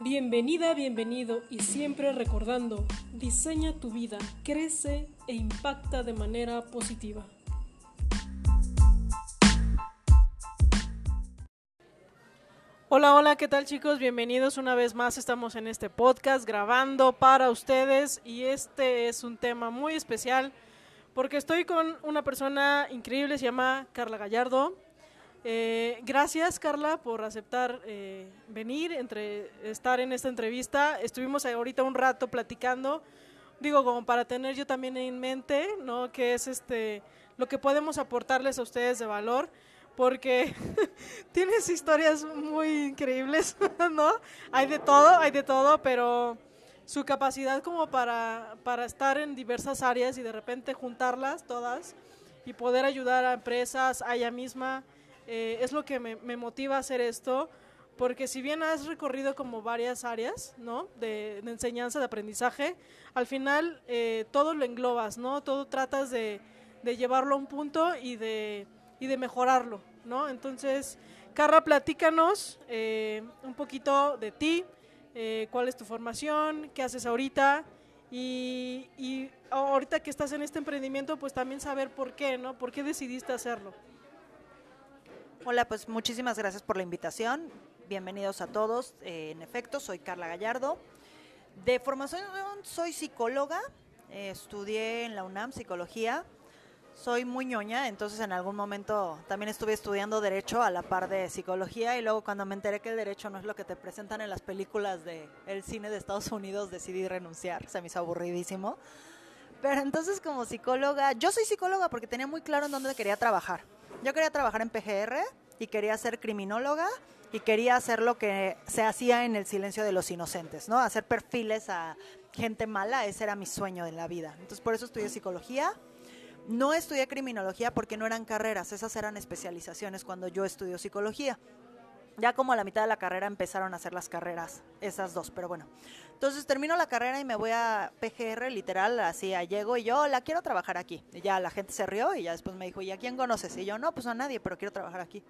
Bienvenida, bienvenido y siempre recordando, diseña tu vida, crece e impacta de manera positiva. Hola, hola, ¿qué tal chicos? Bienvenidos una vez más. Estamos en este podcast grabando para ustedes y este es un tema muy especial porque estoy con una persona increíble, se llama Carla Gallardo. Eh, gracias Carla por aceptar eh, venir, entre, estar en esta entrevista. Estuvimos ahorita un rato platicando, digo como para tener yo también en mente, ¿no? Que es este lo que podemos aportarles a ustedes de valor porque tienes historias muy increíbles, ¿no? Hay de todo, hay de todo, pero su capacidad como para, para estar en diversas áreas y de repente juntarlas todas y poder ayudar a empresas, a ella misma, eh, es lo que me, motiva a hacer esto, porque si bien has recorrido como varias áreas, ¿no? De, enseñanza, de aprendizaje, al final eh, todo lo englobas, ¿no? Todo tratas de, llevarlo a un punto y de y de mejorarlo, ¿no? Entonces, Carla, platícanos eh, un poquito de ti, cuál es tu formación, qué haces ahorita y, y, ahorita que estás en este emprendimiento, pues también saber por qué, ¿no? ¿Por qué decidiste hacerlo? Hola, pues muchísimas gracias por la invitación. Bienvenidos a todos. Eh, en efecto, soy Carla Gallardo. De formación soy psicóloga. estudié en la UNAM psicología soy muy ñoña, entonces en algún momento también estuve estudiando derecho a la par de psicología y luego cuando me enteré que el derecho no es lo que te presentan en las películas de el cine de Estados Unidos decidí renunciar, se me hizo aburridísimo. Pero entonces como psicóloga, yo soy psicóloga porque tenía muy claro en dónde quería trabajar. Yo quería trabajar en PGR y quería ser criminóloga y quería hacer lo que se hacía en el silencio de los inocentes, ¿no? Hacer perfiles a gente mala, ese era mi sueño en la vida. Entonces por eso estudié psicología no estudié criminología porque no eran carreras, esas eran especializaciones cuando yo estudié psicología. Ya como a la mitad de la carrera empezaron a hacer las carreras, esas dos, pero bueno. Entonces termino la carrera y me voy a PGR, literal, así llego y yo la quiero trabajar aquí. Y ya la gente se rió y ya después me dijo, ¿y a quién conoces? Y yo, no, pues a nadie, pero quiero trabajar aquí.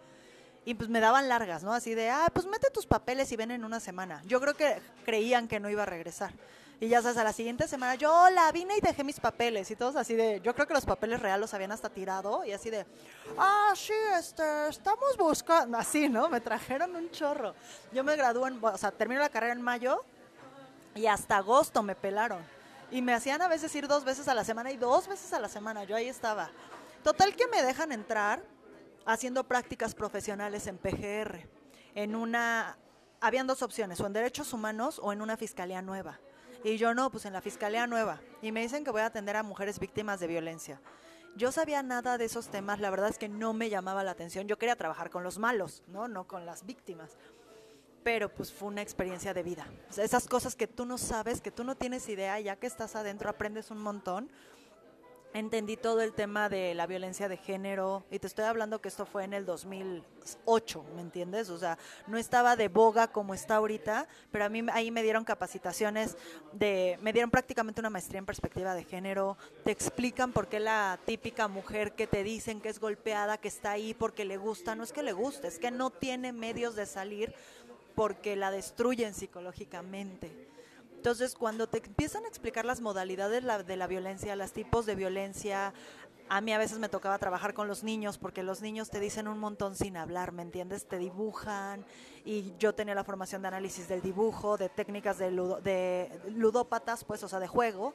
Y pues me daban largas, ¿no? Así de, ah, pues mete tus papeles y ven en una semana. Yo creo que creían que no iba a regresar. Y ya sabes, a la siguiente semana, yo la vine y dejé mis papeles y todos así de, yo creo que los papeles reales los habían hasta tirado y así de, ah, sí, este, estamos buscando, así, ¿no? Me trajeron un chorro. Yo me gradué, en, o sea, termino la carrera en mayo y hasta agosto me pelaron. Y me hacían a veces ir dos veces a la semana y dos veces a la semana, yo ahí estaba. Total que me dejan entrar haciendo prácticas profesionales en PGR. En una, habían dos opciones, o en derechos humanos o en una fiscalía nueva. Y yo no, pues en la Fiscalía Nueva. Y me dicen que voy a atender a mujeres víctimas de violencia. Yo sabía nada de esos temas, la verdad es que no me llamaba la atención. Yo quería trabajar con los malos, ¿no? No con las víctimas. Pero pues fue una experiencia de vida. O sea, esas cosas que tú no sabes, que tú no tienes idea, ya que estás adentro aprendes un montón entendí todo el tema de la violencia de género y te estoy hablando que esto fue en el 2008, ¿me entiendes? O sea, no estaba de boga como está ahorita, pero a mí ahí me dieron capacitaciones de, me dieron prácticamente una maestría en perspectiva de género, te explican por qué la típica mujer que te dicen que es golpeada, que está ahí porque le gusta, no es que le guste, es que no tiene medios de salir porque la destruyen psicológicamente. Entonces, cuando te empiezan a explicar las modalidades de la violencia, los tipos de violencia, a mí a veces me tocaba trabajar con los niños porque los niños te dicen un montón sin hablar, ¿me entiendes? Te dibujan y yo tenía la formación de análisis del dibujo, de técnicas de, de ludópatas, pues, o sea, de juego.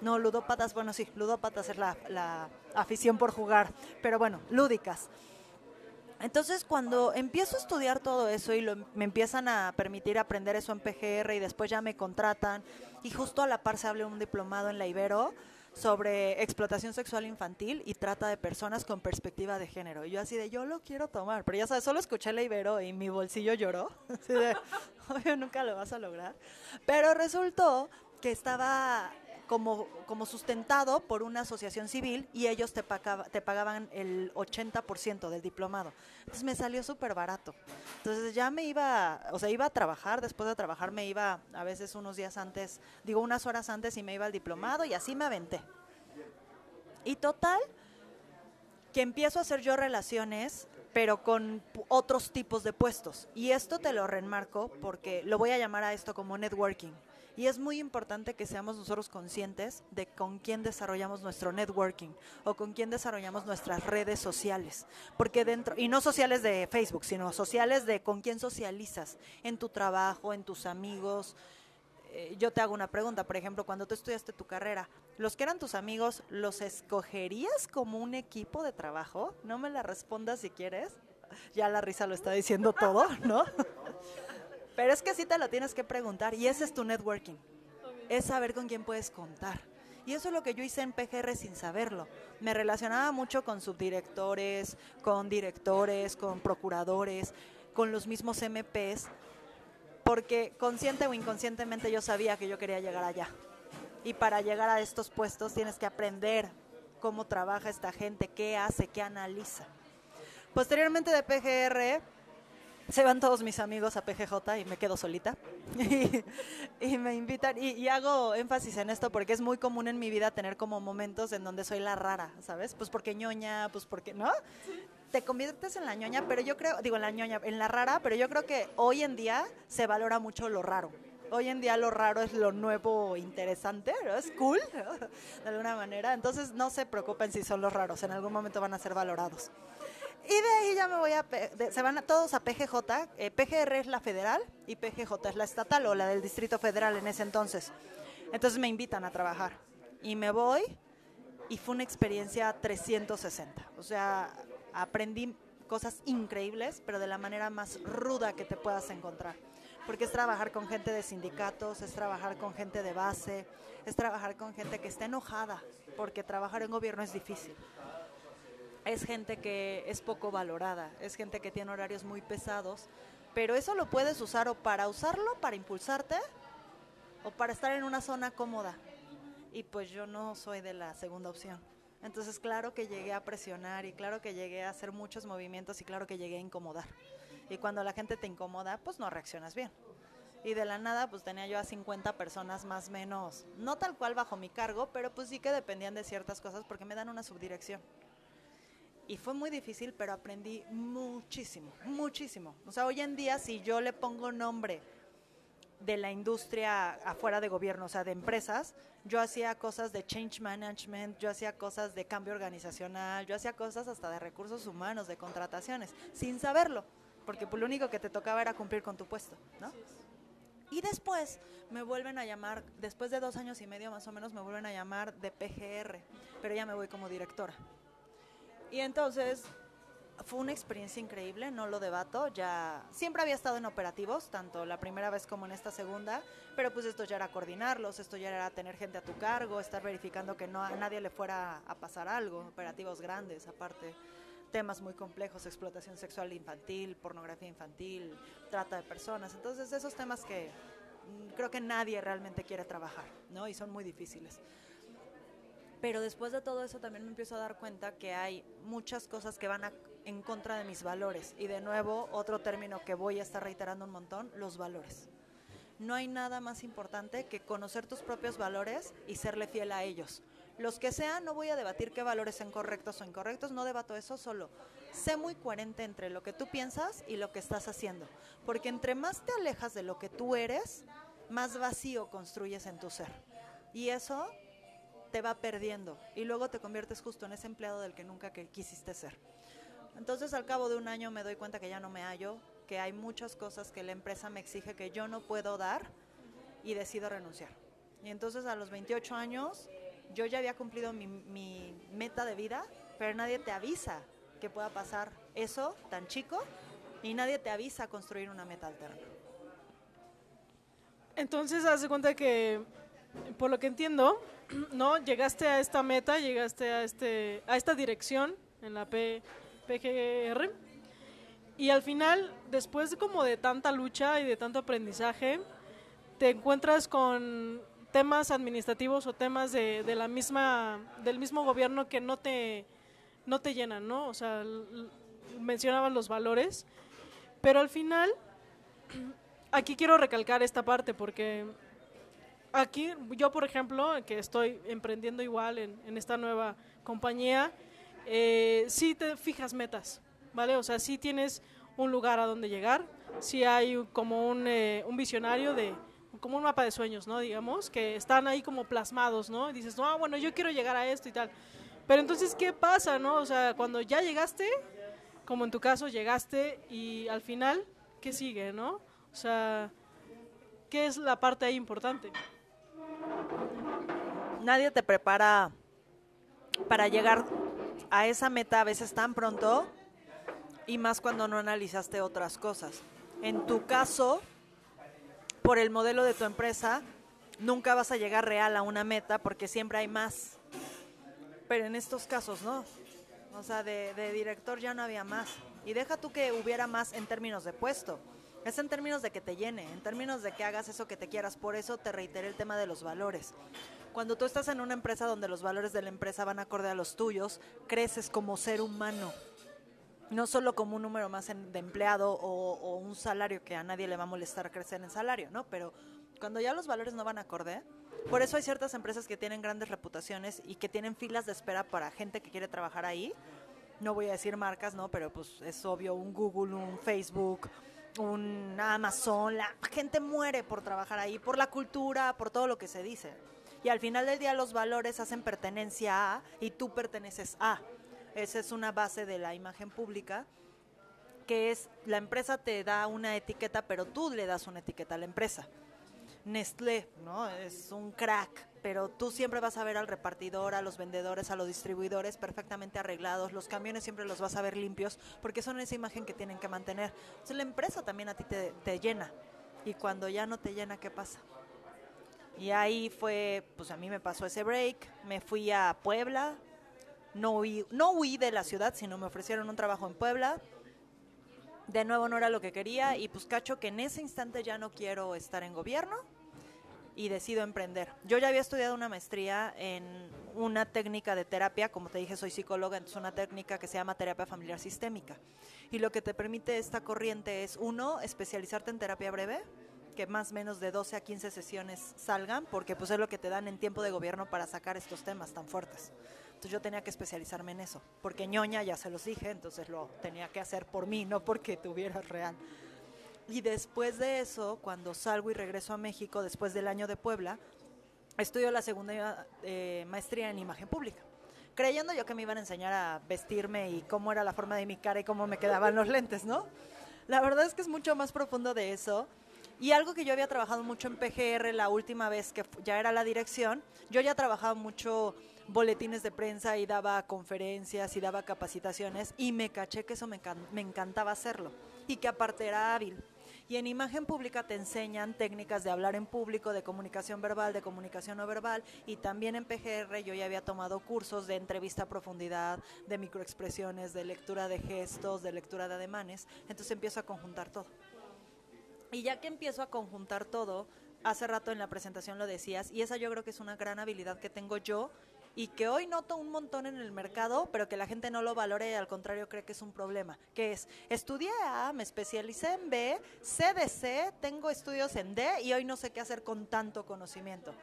No, ludópatas, bueno, sí, ludópatas es la, la afición por jugar, pero bueno, lúdicas. Entonces, cuando empiezo a estudiar todo eso y me empiezan a permitir aprender eso en PGR y después ya me contratan, y justo a la par se abre un diplomado en la Ibero sobre explotación sexual infantil y trata de personas con perspectiva de género. Y yo así de, yo lo quiero tomar, pero ya sabes, solo escuché la Ibero y mi bolsillo lloró. Así de, obvio, nunca lo vas a lograr. Pero resultó que estaba como, como sustentado por una asociación civil y ellos te, te pagaban el 80% del diplomado. Entonces me salió súper barato. Entonces ya me iba, o sea, iba a trabajar, después de trabajar me iba a veces unos días antes, digo unas horas antes y me iba al diplomado y así me aventé. Y total, que empiezo a hacer yo relaciones pero con otros tipos de puestos. Y esto te lo remarco porque lo voy a llamar a esto como networking. Y es muy importante que seamos nosotros conscientes de con quién desarrollamos nuestro networking o con quién desarrollamos nuestras redes sociales. Porque dentro, y no sociales de Facebook, sino sociales de con quién socializas en tu trabajo, en tus amigos. Eh, yo te hago una pregunta, por ejemplo, cuando tú estudiaste tu carrera, ¿los que eran tus amigos los escogerías como un equipo de trabajo? No me la respondas si quieres. Ya la risa lo está diciendo todo, ¿no? Pero es que sí te lo tienes que preguntar y ese es tu networking. Es saber con quién puedes contar. Y eso es lo que yo hice en PGR sin saberlo. Me relacionaba mucho con subdirectores, con directores, con procuradores, con los mismos MPs, porque consciente o inconscientemente yo sabía que yo quería llegar allá. Y para llegar a estos puestos tienes que aprender cómo trabaja esta gente, qué hace, qué analiza. Posteriormente de PGR se van todos mis amigos a PGJ y me quedo solita. y, me invitan, y, hago énfasis en esto porque es muy común en mi vida tener como momentos en donde soy la rara, ¿sabes? Pues porque ñoña, pues porque, ¿no? Te conviertes en la ñoña, pero yo creo, digo en la ñoña, en la rara, pero yo creo que hoy en día se valora mucho lo raro. Hoy en día lo raro es lo nuevo interesante, ¿no? Es cool, de alguna manera. Entonces no se preocupen si son los raros, en algún momento van a ser valorados. Y de ahí ya me voy a... se van todos a PGJ. Eh, PGR es la federal y PGJ es la estatal o la del Distrito Federal en ese entonces. Entonces me invitan a trabajar. Y me voy y fue una experiencia 360. O sea, aprendí cosas increíbles, pero de la manera más ruda que te puedas encontrar. Porque es trabajar con gente de sindicatos, es trabajar con gente de base, es trabajar con gente que está enojada, porque trabajar en gobierno es difícil es gente que es poco valorada, es gente que tiene horarios muy pesados, pero eso lo puedes usar o para usarlo, para impulsarte, o para estar en una zona cómoda. Y pues yo no soy de la segunda opción. Entonces claro que llegué a presionar y claro que llegué a hacer muchos movimientos y claro que llegué a incomodar. Y cuando la gente te incomoda, pues no reaccionas bien. Y de la nada, pues tenía yo a 50 personas más menos, no tal cual bajo mi cargo, pero pues sí que dependían de ciertas cosas porque me dan una subdirección. Y fue muy difícil, pero aprendí muchísimo, muchísimo. O sea, hoy en día si yo le pongo nombre de la industria afuera de gobierno, o sea, de empresas, yo hacía cosas de change management, yo hacía cosas de cambio organizacional, yo hacía cosas hasta de recursos humanos, de contrataciones, sin saberlo, porque pues, lo único que te tocaba era cumplir con tu puesto, ¿no? Y después me vuelven a llamar, después de dos años y medio más o menos, me vuelven a llamar de PGR, pero ya me voy como directora. Y entonces fue una experiencia increíble, no lo debato, ya siempre había estado en operativos, tanto la primera vez como en esta segunda, pero pues esto ya era coordinarlos, esto ya era tener gente a tu cargo, estar verificando que no a nadie le fuera a pasar algo, operativos grandes, aparte temas muy complejos, explotación sexual infantil, pornografía infantil, trata de personas, entonces esos temas que mm, creo que nadie realmente quiere trabajar, ¿no? Y son muy difíciles. Pero después de todo eso también me empiezo a dar cuenta que hay muchas cosas que van en contra de mis valores. Y de nuevo, otro término que voy a estar reiterando un montón, los valores. No hay nada más importante que conocer tus propios valores y serle fiel a ellos. Los que sean, no voy a debatir qué valores son correctos o incorrectos, no debato eso solo. Sé muy coherente entre lo que tú piensas y lo que estás haciendo. Porque entre más te alejas de lo que tú eres, más vacío construyes en tu ser. Y eso te va perdiendo y luego te conviertes justo en ese empleado del que nunca que quisiste ser. Entonces al cabo de un año me doy cuenta que ya no me hallo, que hay muchas cosas que la empresa me exige que yo no puedo dar y decido renunciar. Y entonces a los 28 años yo ya había cumplido mi, mi meta de vida, pero nadie te avisa que pueda pasar eso tan chico y nadie te avisa a construir una meta alterna. Entonces, haz de cuenta que, por lo que entiendo, no, llegaste a esta meta, llegaste a este, a esta dirección en la P, PGR y al final, después de como de tanta lucha y de tanto aprendizaje, te encuentras con temas administrativos o temas de, de la misma, del mismo gobierno que no te, no te llenan, ¿no? O sea, mencionaban los valores, pero al final, aquí quiero recalcar esta parte porque aquí yo, por ejemplo, que estoy emprendiendo igual en, esta nueva compañía, eh, sí te fijas metas. ¿vale? O sea, sí tienes un lugar a donde llegar, sí hay como un, eh, un visionario de, como un mapa de sueños, ¿no? Digamos, que están ahí como plasmados, ¿no? Y dices, no, bueno, yo quiero llegar a esto y tal. Pero entonces, ¿qué pasa, no? O sea, cuando ya llegaste, como en tu caso, llegaste y al final, ¿qué sigue, no? O sea, ¿qué es la parte ahí importante? Nadie te prepara para llegar a esa meta a veces tan pronto y más cuando no analizaste otras cosas. En tu caso, por el modelo de tu empresa, nunca vas a llegar real a una meta porque siempre hay más. Pero en estos casos no. O sea, de, de director ya no había más. Y deja tú que hubiera más en términos de puesto. Es en términos de que te llene, en términos de que hagas eso que te quieras. Por eso te reiteré el tema de los valores. Cuando tú estás en una empresa donde los valores de la empresa van acorde a los tuyos, creces como ser humano. No solo como un número más de empleado o un salario que a nadie le va a molestar crecer en salario, ¿no? Pero cuando ya los valores no van acorde, por eso hay ciertas empresas que tienen grandes reputaciones y que tienen filas de espera para gente que quiere trabajar ahí. No voy a decir marcas, ¿no? Pero pues es obvio, un Google, un Facebook, un Amazon, la gente muere por trabajar ahí, por la cultura, por todo lo que se dice. Y al final del día los valores hacen pertenencia a y tú perteneces a. Esa es una base de la imagen pública, que es la empresa te da una etiqueta, pero tú le das una etiqueta a la empresa. Nestlé, ¿no? Es un crack, pero tú siempre vas a ver al repartidor, a los vendedores, a los distribuidores perfectamente arreglados, los camiones siempre los vas a ver limpios, porque son esa imagen que tienen que mantener. La empresa también a ti te llena, y cuando ya no te llena, ¿qué pasa? Y ahí fue, pues a mí me pasó ese break, me fui a Puebla, no huí, no huí de la ciudad, sino me ofrecieron un trabajo en Puebla. De nuevo no era lo que quería y pues cacho que en ese instante ya no quiero estar en gobierno y decido emprender. Yo ya había estudiado una maestría en una técnica de terapia, como te dije, soy psicóloga, entonces una técnica que se llama terapia familiar sistémica. Y lo que te permite esta corriente es, uno, especializarte en terapia breve, que más o menos de 12 a 15 sesiones salgan, porque pues es lo que te dan en tiempo de gobierno para sacar estos temas tan fuertes. Entonces yo tenía que especializarme en eso, porque ñoña, ya se los dije, entonces lo tenía que hacer por mí, no porque tuviera real. Y después de eso, cuando salgo y regreso a México, después del año de Puebla, estudio la segunda eh, maestría en imagen pública. Creyendo yo que me iban a enseñar a vestirme y cómo era la forma de mi cara y cómo me quedaban los lentes, ¿no? La verdad es que es mucho más profundo de eso. Y algo que yo había trabajado mucho en PGR la última vez que ya era la dirección, yo ya trabajaba mucho boletines de prensa y daba conferencias y daba capacitaciones y me caché que eso me, me encantaba hacerlo y que aparte era hábil. Y en imagen pública te enseñan técnicas de hablar en público, de comunicación verbal, de comunicación no verbal y también en PGR yo ya había tomado cursos de entrevista a profundidad, de microexpresiones, de lectura de gestos, de lectura de ademanes, entonces empiezo a conjuntar todo. Y ya que empiezo a conjuntar todo, hace rato en la presentación lo decías, y esa yo creo que es una gran habilidad que tengo yo y que hoy noto un montón en el mercado, pero que la gente no lo valore y al contrario cree que es un problema, que es, estudié A, me especialicé en B, sé de C, tengo estudios en D y hoy no sé qué hacer con tanto conocimiento.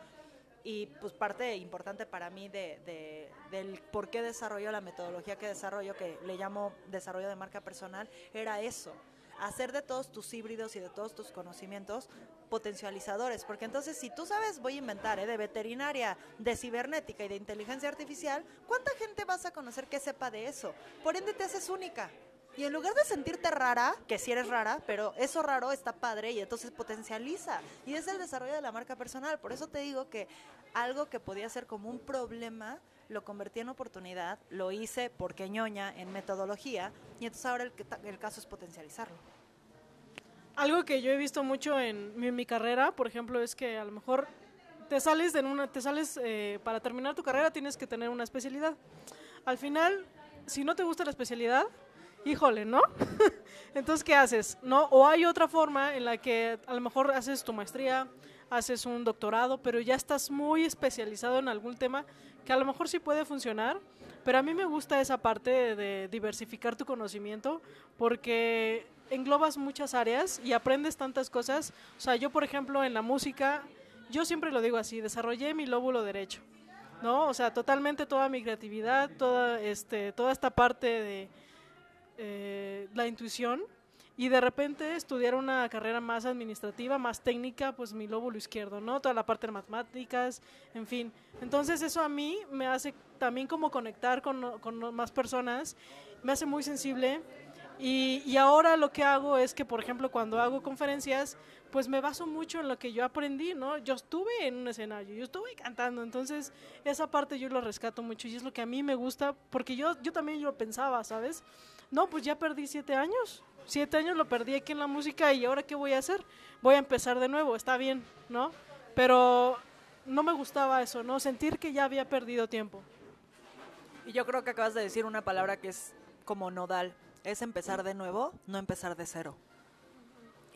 Y pues parte importante para mí de, de- del por qué desarrollo la metodología que desarrollo, que le llamo desarrollo de marca personal, era eso, hacer de todos tus híbridos y de todos tus conocimientos potencializadores, porque entonces si tú sabes, voy a inventar, ¿eh? de veterinaria, de cibernética y de inteligencia artificial, ¿cuánta gente vas a conocer que sepa de eso? Por ende te haces única. Y en lugar de sentirte rara, que sí eres rara, pero eso raro está padre y entonces potencializa. Y es el desarrollo de la marca personal. Por eso te digo que algo que podía ser como un problema, lo convertí en oportunidad, lo hice porque ñoña en metodología, y entonces ahora el, el caso es potencializarlo. Algo que yo he visto mucho en mi, mi carrera, por ejemplo, es que a lo mejor te sales de una, te sales eh, para terminar tu carrera tienes que tener una especialidad. Al final, si no te gusta la especialidad, híjole, ¿no? Entonces, ¿qué haces? ¿No? O hay otra forma en la que a lo mejor haces tu maestría, haces un doctorado, pero ya estás muy especializado en algún tema que a lo mejor sí puede funcionar, pero a mí me gusta esa parte de, diversificar tu conocimiento porque englobas muchas áreas y aprendes tantas cosas. O sea, yo, por ejemplo, en la música, yo siempre lo digo así, desarrollé mi lóbulo derecho. ¿no? O sea, totalmente toda mi creatividad, toda, este, toda esta parte de, eh, la intuición y de repente estudiar una carrera más administrativa, más técnica, pues mi lóbulo izquierdo, ¿no? Toda la parte de matemáticas, en fin. Entonces eso a mí me hace también como conectar con, con más personas, me hace muy sensible y, y, ahora lo que hago es que, por ejemplo, cuando hago conferencias, pues me baso mucho en lo que yo aprendí, ¿no? Yo estuve en un escenario, yo estuve cantando, entonces esa parte yo lo rescato mucho y es lo que a mí me gusta, porque yo, yo también yo pensaba, ¿sabes? No, pues ya perdí siete años, siete años lo perdí aquí en la música y ahora qué voy a hacer? Voy a empezar de nuevo, está bien, ¿no? Pero no me gustaba eso, ¿no? Sentir que ya había perdido tiempo. Y yo creo que acabas de decir una palabra que es como nodal, es empezar de nuevo, no empezar de cero.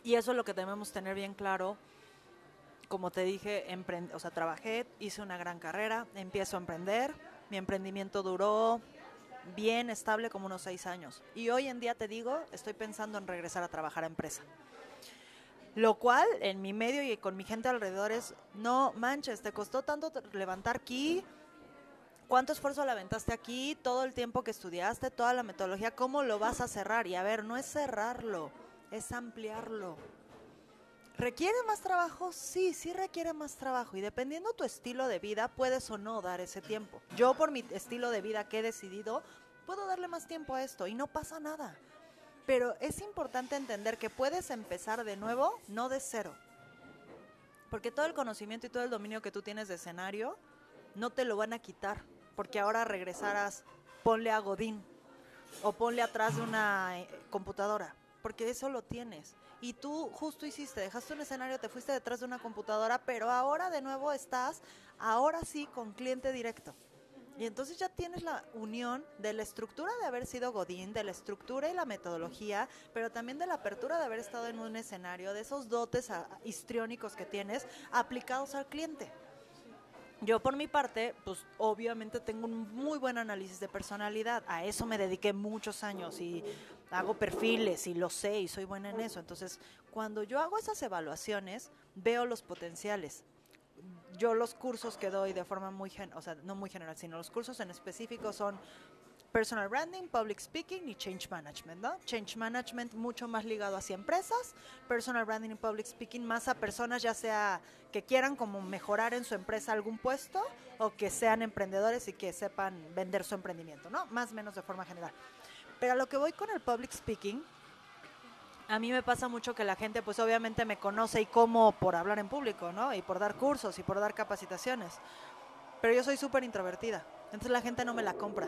Y eso es lo que debemos tener bien claro. Como te dije, o sea, trabajé, hice una gran carrera, empiezo a emprender. Mi emprendimiento duró bien estable como unos seis años. Y hoy en día te digo, estoy pensando en regresar a trabajar a empresa. Lo cual en mi medio y con mi gente alrededor es, no manches, te costó tanto levantar aquí, cuánto esfuerzo le aventaste aquí, todo el tiempo que estudiaste, toda la metodología, cómo lo vas a cerrar. Y a ver, no es cerrarlo, es ampliarlo. ¿Requiere más trabajo? Sí, sí requiere más trabajo. Y dependiendo tu estilo de vida, puedes o no dar ese tiempo. Yo por mi estilo de vida que he decidido, puedo darle más tiempo a esto y no pasa nada. Pero es importante entender que puedes empezar de nuevo, no de cero. Porque todo el conocimiento y todo el dominio que tú tienes de escenario, no te lo van a quitar. Porque ahora regresarás, ponle a Godín o ponle atrás de una eh, computadora. Porque eso lo tienes y tú justo hiciste, dejaste un escenario, te fuiste detrás de una computadora, pero ahora de nuevo estás, ahora sí, con cliente directo. Y entonces ya tienes la unión de la estructura de haber sido Godín, de la estructura y la metodología, pero también de la apertura de haber estado en un escenario, de esos dotes histriónicos que tienes aplicados al cliente. Yo por mi parte, pues obviamente tengo un muy buen análisis de personalidad, a eso me dediqué muchos años y hago perfiles y lo sé y soy buena en eso. Entonces, cuando yo hago esas evaluaciones, veo los potenciales. Yo los cursos que doy de forma muy, o sea, no muy general, sino los cursos en específico son personal branding, public speaking y change management, ¿no? Change management mucho más ligado hacia empresas, personal branding y public speaking más a personas ya sea que quieran como mejorar en su empresa algún puesto o que sean emprendedores y que sepan vender su emprendimiento, ¿no? Más o menos de forma general. Pero a lo que voy con el public speaking, a mí me pasa mucho que la gente pues obviamente me conoce y como por hablar en público, ¿no? Y por dar cursos y por dar capacitaciones. Pero yo soy súper introvertida. Entonces la gente no me la compra.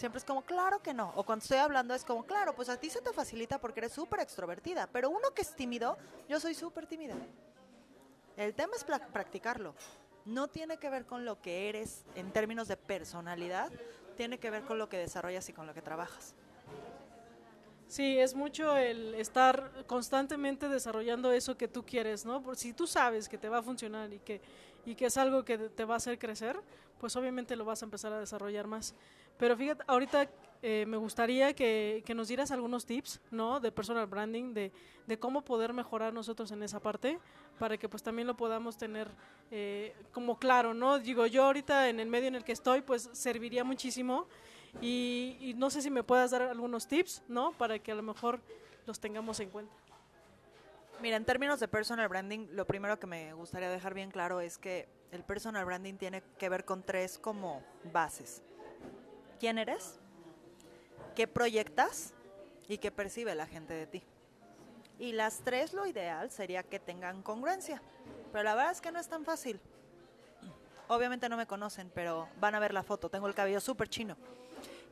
Siempre es como, claro que no. O cuando estoy hablando es como, claro, pues a ti se te facilita porque eres súper extrovertida. Pero uno que es tímido, yo soy súper tímida. El tema es practicarlo. No tiene que ver con lo que eres en términos de personalidad, tiene que ver con lo que desarrollas y con lo que trabajas. Sí, es mucho el estar constantemente desarrollando eso que tú quieres, ¿no? Por si tú sabes que te va a funcionar y que, y que es algo que te va a hacer crecer, pues obviamente lo vas a empezar a desarrollar más. Pero fíjate, ahorita eh, me gustaría que, que, nos dieras algunos tips, ¿no? De personal branding, de, de, cómo poder mejorar nosotros en esa parte, para que pues también lo podamos tener eh, como claro, ¿no? Digo, yo ahorita en el medio en el que estoy, pues serviría muchísimo y, y no sé si me puedas dar algunos tips, ¿no? Para que a lo mejor los tengamos en cuenta. Mira, en términos de personal branding, lo primero que me gustaría dejar bien claro es que el personal branding tiene que ver con tres como bases. ¿Quién eres? ¿Qué proyectas? ¿Y qué percibe la gente de ti? Y las tres lo ideal sería que tengan congruencia. Pero la verdad es que no es tan fácil. Obviamente no me conocen, pero van a ver la foto. Tengo el cabello súper chino.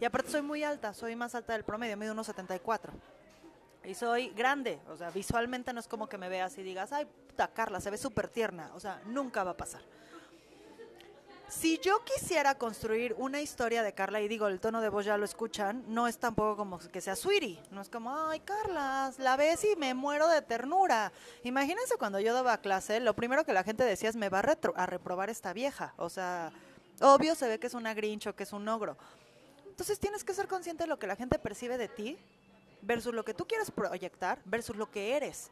Y aparte soy muy alta, soy más alta del promedio, mido unos 74. Y soy grande, o sea, visualmente no es como que me veas y digas, ay, puta Carla, se ve súper tierna. O sea, nunca va a pasar. Si yo quisiera construir una historia de Carla, y digo, el tono de voz ya lo escuchan, no es tampoco como que sea sweetie. No es como, ay, Carla, la ves y me muero de ternura. Imagínense cuando yo daba clase, lo primero que la gente decía es, me va a, a reprobar esta vieja. O sea, obvio se ve que es una grinch o que es un ogro. Entonces tienes que ser consciente de lo que la gente percibe de ti versus lo que tú quieres proyectar versus lo que eres.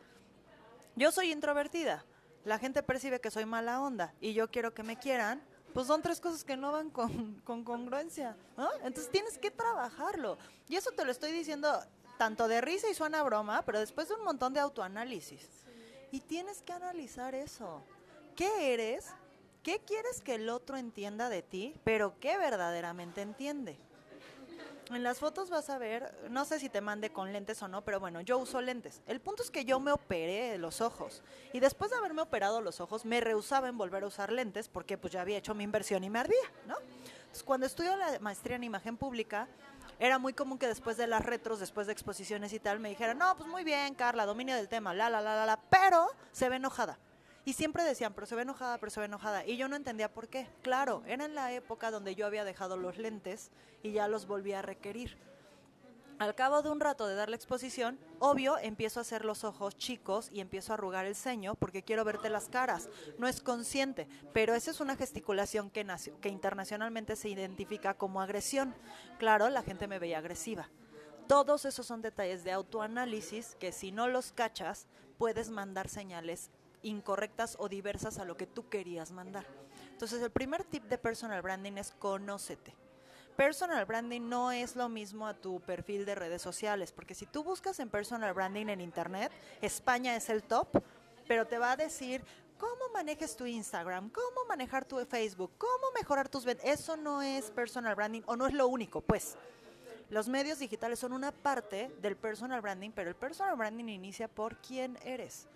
Yo soy introvertida. La gente percibe que soy mala onda y yo quiero que me quieran pues son tres cosas que no van con, congruencia, ¿no? Entonces tienes que trabajarlo. Y eso te lo estoy diciendo tanto de risa y suena broma, pero después de un montón de autoanálisis. Y tienes que analizar eso. ¿Qué eres? ¿Qué quieres que el otro entienda de ti? Pero ¿qué verdaderamente entiende? En las fotos vas a ver, no sé si te mande con lentes o no, pero bueno, yo uso lentes. El punto es que yo me operé los ojos y después de haberme operado los ojos me rehusaba en volver a usar lentes porque pues ya había hecho mi inversión y me ardía, ¿no? Entonces, cuando estudio la maestría en imagen pública, era muy común que después de las retros, después de exposiciones y tal, me dijeran, no, pues muy bien, Carla, dominio del tema, la, la, la, la, la, pero se ve enojada. Y siempre decían, pero se ve enojada, pero se ve enojada. Y yo no entendía por qué. Claro, era en la época donde yo había dejado los lentes y ya los volví a requerir. Al cabo de un rato de dar la exposición, obvio, empiezo a hacer los ojos chicos y empiezo a arrugar el ceño porque quiero verte las caras. No es consciente, pero esa es una gesticulación que, nació, que internacionalmente se identifica como agresión. Claro, la gente me veía agresiva. Todos esos son detalles de autoanálisis que si no los cachas, puedes mandar señales incorrectas o diversas a lo que tú querías mandar. Entonces, el primer tip de personal branding es conócete. Personal branding no es lo mismo a tu perfil de redes sociales, porque si tú buscas en personal branding en internet, España es el top, pero te va a decir cómo manejes tu Instagram, cómo manejar tu Facebook, cómo mejorar tus ventas. Eso no es personal branding o no es lo único, pues. Los medios digitales son una parte del personal branding, pero el personal branding inicia por quién eres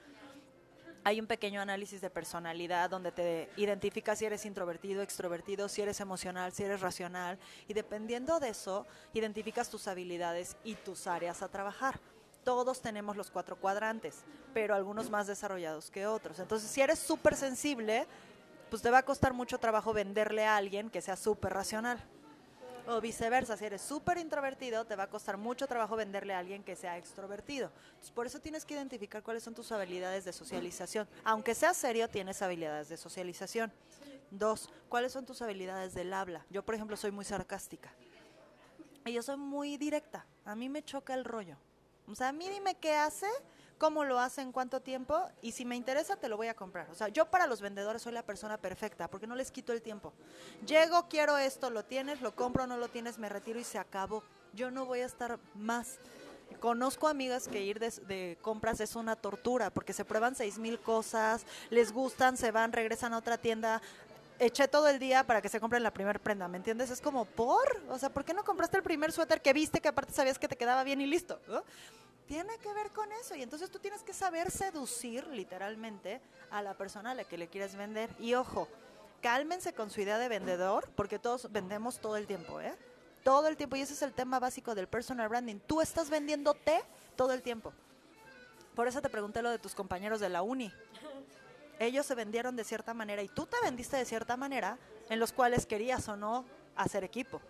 hay un pequeño análisis de personalidad donde te identificas si eres introvertido, extrovertido, si eres emocional, si eres racional y dependiendo de eso identificas tus habilidades y tus áreas a trabajar. Todos tenemos los cuatro cuadrantes, pero algunos más desarrollados que otros. Entonces, si eres súper sensible, pues te va a costar mucho trabajo venderle a alguien que sea súper racional. O viceversa, si eres súper introvertido, te va a costar mucho trabajo venderle a alguien que sea extrovertido. por eso tienes que identificar cuáles son tus habilidades de socialización. Aunque sea serio, tienes habilidades de socialización. Dos, ¿cuáles son tus habilidades del habla? Yo, por ejemplo, soy muy sarcástica. Y yo soy muy directa. A mí me choca el rollo. O sea, a mí dime qué hace cómo lo hace, en cuánto tiempo y si me interesa te lo voy a comprar. O sea, yo para los vendedores soy la persona perfecta porque no les quito el tiempo. Llego, quiero esto, lo tienes, lo compro, no lo tienes, me retiro y se acabó. Yo no voy a estar más. Conozco amigas que ir de, compras es una tortura porque se prueban seis mil cosas, les gustan, se van, regresan a otra tienda, eché todo el día para que se compren la primera prenda, ¿me entiendes? Es como, ¿por? O sea, ¿por qué no compraste el primer suéter que viste que aparte sabías que te quedaba bien y listo? Tiene que ver con eso. Y entonces tú tienes que saber seducir literalmente a la persona a la que le quieres vender. Y ojo, cálmense con su idea de vendedor, porque todos vendemos todo el tiempo, ¿eh? Todo el tiempo. Y ese es el tema básico del personal branding. Tú estás vendiéndote todo el tiempo. Por eso te pregunté lo de tus compañeros de la uni. Ellos se vendieron de cierta manera y tú te vendiste de cierta manera en los cuales querías o no hacer equipo.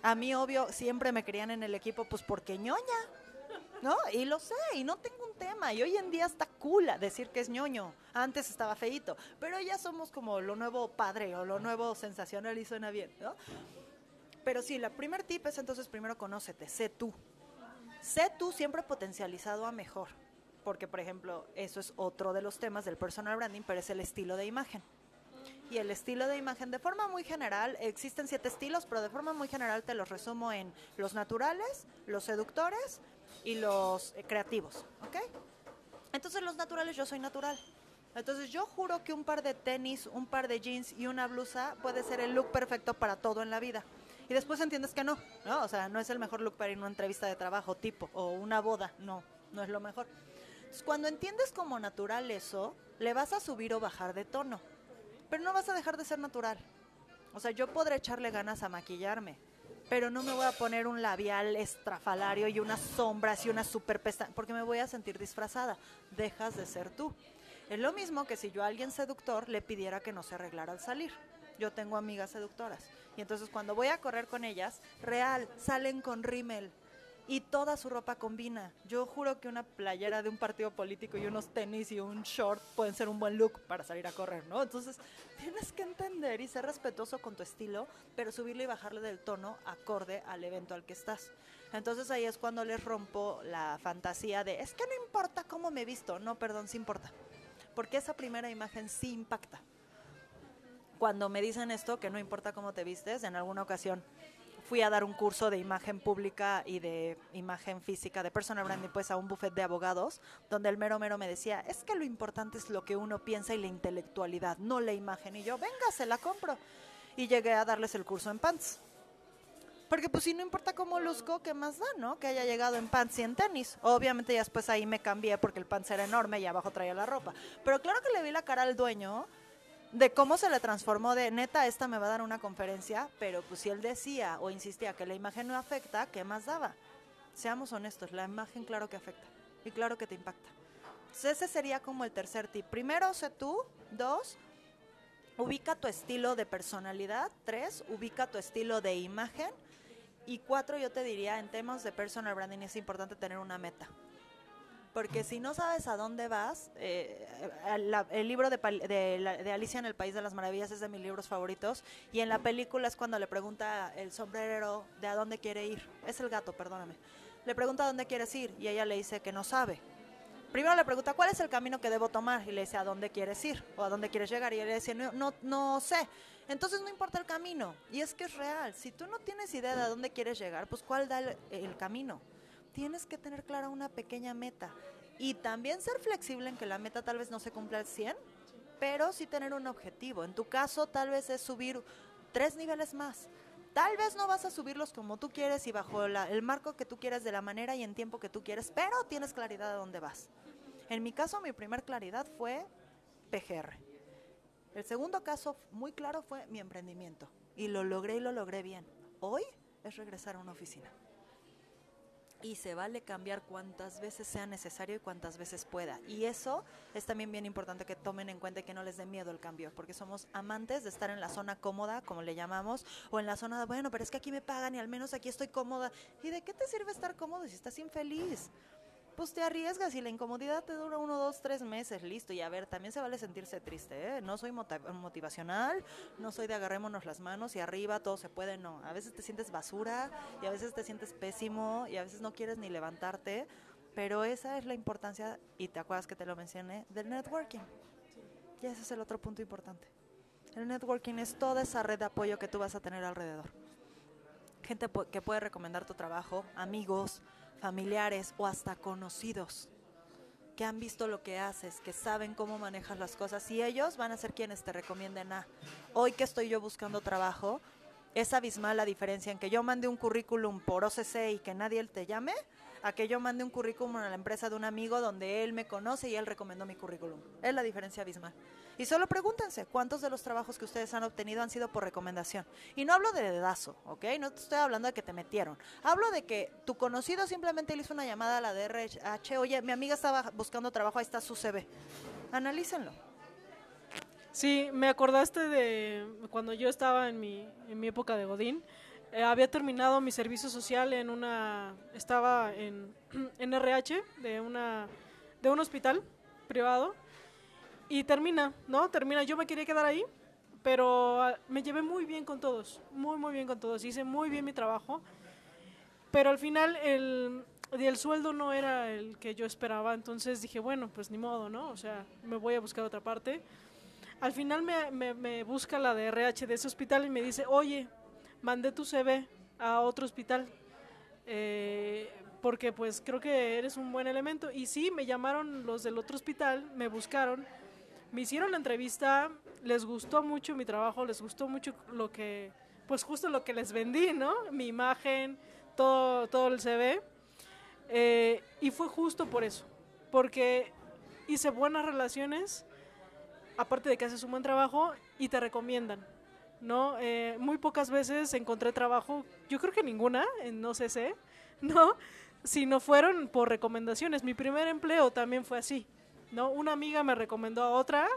A mí, obvio, siempre me querían en el equipo, pues porque ñoña. ¿No? Y lo sé, y no tengo un tema. Y hoy en día está cool decir que es ñoño. Antes estaba feito, pero ya somos como lo nuevo padre o lo nuevo sensacional y suena bien, ¿no? Pero sí, la primer tip es entonces primero conócete, sé tú. Sé tú siempre potencializado a mejor. Porque, por ejemplo, eso es otro de los temas del personal branding, pero es el estilo de imagen. Y el estilo de imagen, de forma muy general, existen siete estilos, pero de forma muy general te los resumo en los naturales, los seductores, y los eh, creativos, ¿ok? Entonces los naturales yo soy natural. Entonces yo juro que un par de tenis, un par de jeans y una blusa puede ser el look perfecto para todo en la vida. Y después entiendes que no, ¿no? O sea, no es el mejor look para ir a una entrevista de trabajo tipo o una boda, no, no es lo mejor. Cuando entiendes como natural eso, le vas a subir o bajar de tono, pero no vas a dejar de ser natural. O sea, yo podré echarle ganas a maquillarme, pero no me voy a poner un labial estrafalario y unas sombras y una super pestaña, porque me voy a sentir disfrazada. Dejas de ser tú. Es lo mismo que si yo a alguien seductor le pidiera que no se arreglara al salir. Yo tengo amigas seductoras. Y entonces cuando voy a correr con ellas, real, salen con rímel, y toda su ropa combina. Yo juro que una playera de un partido político y unos tenis y un short pueden ser un buen look para salir a correr, ¿no? Entonces tienes que entender y ser respetuoso con tu estilo, pero subirle y bajarle del tono acorde al evento al que estás. Entonces ahí es cuando les rompo la fantasía de, es que no importa cómo me he visto, no, perdón, sí importa, porque esa primera imagen sí impacta. Cuando me dicen esto, que no importa cómo te vistes, en alguna ocasión fui a dar un curso de imagen pública y de imagen física de personal branding pues a un buffet de abogados donde el mero mero me decía, es que lo importante es lo que uno piensa y la intelectualidad, no la imagen. Y yo, venga, se la compro. Y llegué a darles el curso en pants. Porque pues si no importa cómo luzco, ¿qué más da, no? Que haya llegado en pants y en tenis. Obviamente ya después ahí me cambié porque el pants era enorme y abajo traía la ropa. Pero claro que le vi la cara al dueño de cómo se le transformó de neta, esta me va a dar una conferencia, pero pues si él decía o insistía que la imagen no afecta, ¿qué más daba? Seamos honestos, la imagen claro que afecta y claro que te impacta. Entonces ese sería como el tercer tip. Primero, sé tú. Dos, ubica tu estilo de personalidad. Tres, ubica tu estilo de imagen. Y cuatro, yo te diría, en temas de personal branding es importante tener una meta. Porque si no sabes a dónde vas, eh, el libro de, de, Alicia en el País de las Maravillas es de mis libros favoritos. Y en la película es cuando le pregunta el sombrerero de a dónde quiere ir. Es el gato, perdóname. Le pregunta a dónde quieres ir y ella le dice que no sabe. Primero le pregunta cuál es el camino que debo tomar y le dice a dónde quieres ir o a dónde quieres llegar y ella le dice no, no, no sé. Entonces no importa el camino. Y es que es real. Si tú no tienes idea de a dónde quieres llegar, pues ¿cuál da el, camino? Tienes que tener clara una pequeña meta. Y también ser flexible en que la meta tal vez no se cumpla al 100, pero sí tener un objetivo. En tu caso tal vez es subir tres niveles más. Tal vez no vas a subirlos como tú quieres y bajo el marco que tú quieres de la manera y en tiempo que tú quieres, pero tienes claridad de dónde vas. En mi caso, mi primer claridad fue PGR. El segundo caso muy claro fue mi emprendimiento. Y lo logré y lo logré bien. Hoy es regresar a una oficina. Y se vale cambiar cuantas veces sea necesario y cuantas veces pueda. Y eso es también bien importante que tomen en cuenta y que no les dé miedo el cambio, porque somos amantes de estar en la zona cómoda, como le llamamos, o en la zona de, bueno, pero es que aquí me pagan y al menos aquí estoy cómoda. ¿Y de qué te sirve estar cómodo si estás infeliz? Pues te arriesgas y la incomodidad te dura uno, dos, tres meses, listo. Y a ver, también se vale sentirse triste, ¿eh? No soy motivacional, no soy de agarrémonos las manos y arriba todo se puede, no. A veces te sientes basura y a veces te sientes pésimo y a veces no quieres ni levantarte, pero esa es la importancia, y te acuerdas que te lo mencioné, del networking. Y ese es el otro punto importante. El networking es toda esa red de apoyo que tú vas a tener alrededor. Gente que puede recomendar tu trabajo, amigos, familiares o hasta conocidos que han visto lo que haces, que saben cómo manejas las cosas y ellos van a ser quienes te recomienden a, hoy que estoy yo buscando trabajo, es abismal la diferencia en que yo mande un currículum por OCC y que nadie te llame, a que yo mande un currículum a la empresa de un amigo donde él me conoce y él recomendó mi currículum. Es la diferencia abismal. Y solo pregúntense cuántos de los trabajos que ustedes han obtenido han sido por recomendación. Y no hablo de dedazo, ¿ok? No te estoy hablando de que te metieron. Hablo de que tu conocido simplemente le hizo una llamada a la DRH, oye, mi amiga estaba buscando trabajo, ahí está su CV. Analícenlo. Sí, me acordaste de cuando yo estaba en mi, en mi época de Godín. Eh, había terminado mi servicio social en una. Estaba en, en RH de, una, de un hospital privado y termina, ¿no? Termina. Yo me quería quedar ahí, pero ah, me llevé muy bien con todos, muy, muy bien con todos. Hice muy bien mi trabajo, pero al final el, el sueldo no era el que yo esperaba, entonces dije, bueno, pues ni modo, ¿no? O sea, me voy a buscar otra parte. Al final me, me, busca la de RH de ese hospital y me dice, oye, mandé tu CV a otro hospital. Eh, porque pues creo que eres un buen elemento. Y sí, me llamaron los del otro hospital, me buscaron me hicieron la entrevista, les gustó mucho mi trabajo, les gustó mucho lo que, pues justo lo que les vendí, ¿no? Mi imagen, todo, todo el CV. Eh, y fue justo por eso, porque hice buenas relaciones, aparte de que haces un buen trabajo y te recomiendan, ¿no? Eh, muy pocas veces encontré trabajo, yo creo que ninguna, en no sé, ¿no? Si no fueron por recomendaciones. Mi primer empleo también fue así. ¿No? Una amiga me recomendó a otra,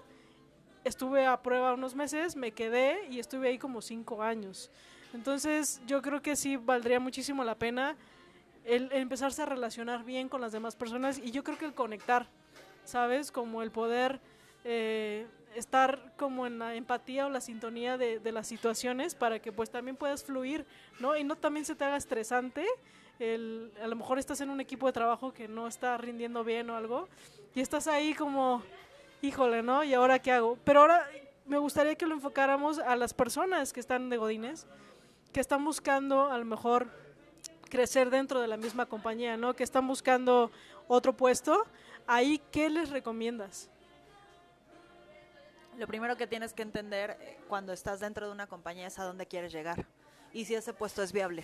estuve a prueba unos meses, me quedé y estuve ahí como cinco años. Entonces yo creo que sí valdría muchísimo la pena el, empezarse a relacionar bien con las demás personas y yo creo que el conectar, ¿sabes? Como el poder eh, estar como en la empatía o la sintonía de, de, las situaciones para que pues también puedas fluir, ¿no? Y no también se te haga estresante el, a lo mejor estás en un equipo de trabajo que no está rindiendo bien o algo, y estás ahí como, híjole, ¿no? ¿Y ahora qué hago? Pero ahora me gustaría que lo enfocáramos a las personas que están de Godines, que están buscando a lo mejor crecer dentro de la misma compañía, ¿no? Que están buscando otro puesto, ahí ¿qué les recomiendas? Lo primero que tienes que entender eh, cuando estás dentro de una compañía es a dónde quieres llegar y si ese puesto es viable.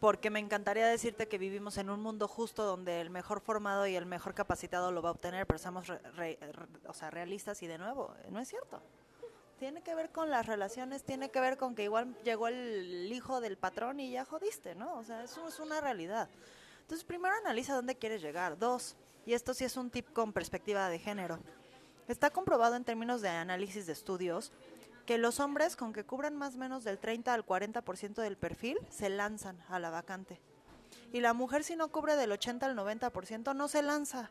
Porque me encantaría decirte que vivimos en un mundo justo donde el mejor formado y el mejor capacitado lo va a obtener, pero somos o sea, realistas y de nuevo, no es cierto. Tiene que ver con las relaciones, tiene que ver con que igual llegó el hijo del patrón y ya jodiste, ¿no? O sea, eso es una realidad. Entonces, primero analiza dónde quieres llegar. Dos, y esto sí es un tip con perspectiva de género. Está comprobado en términos de análisis de estudios que los hombres con que cubran más o menos del 30 al 40% del perfil se lanzan a la vacante. Y la mujer si no cubre del 80 al 90% no se lanza.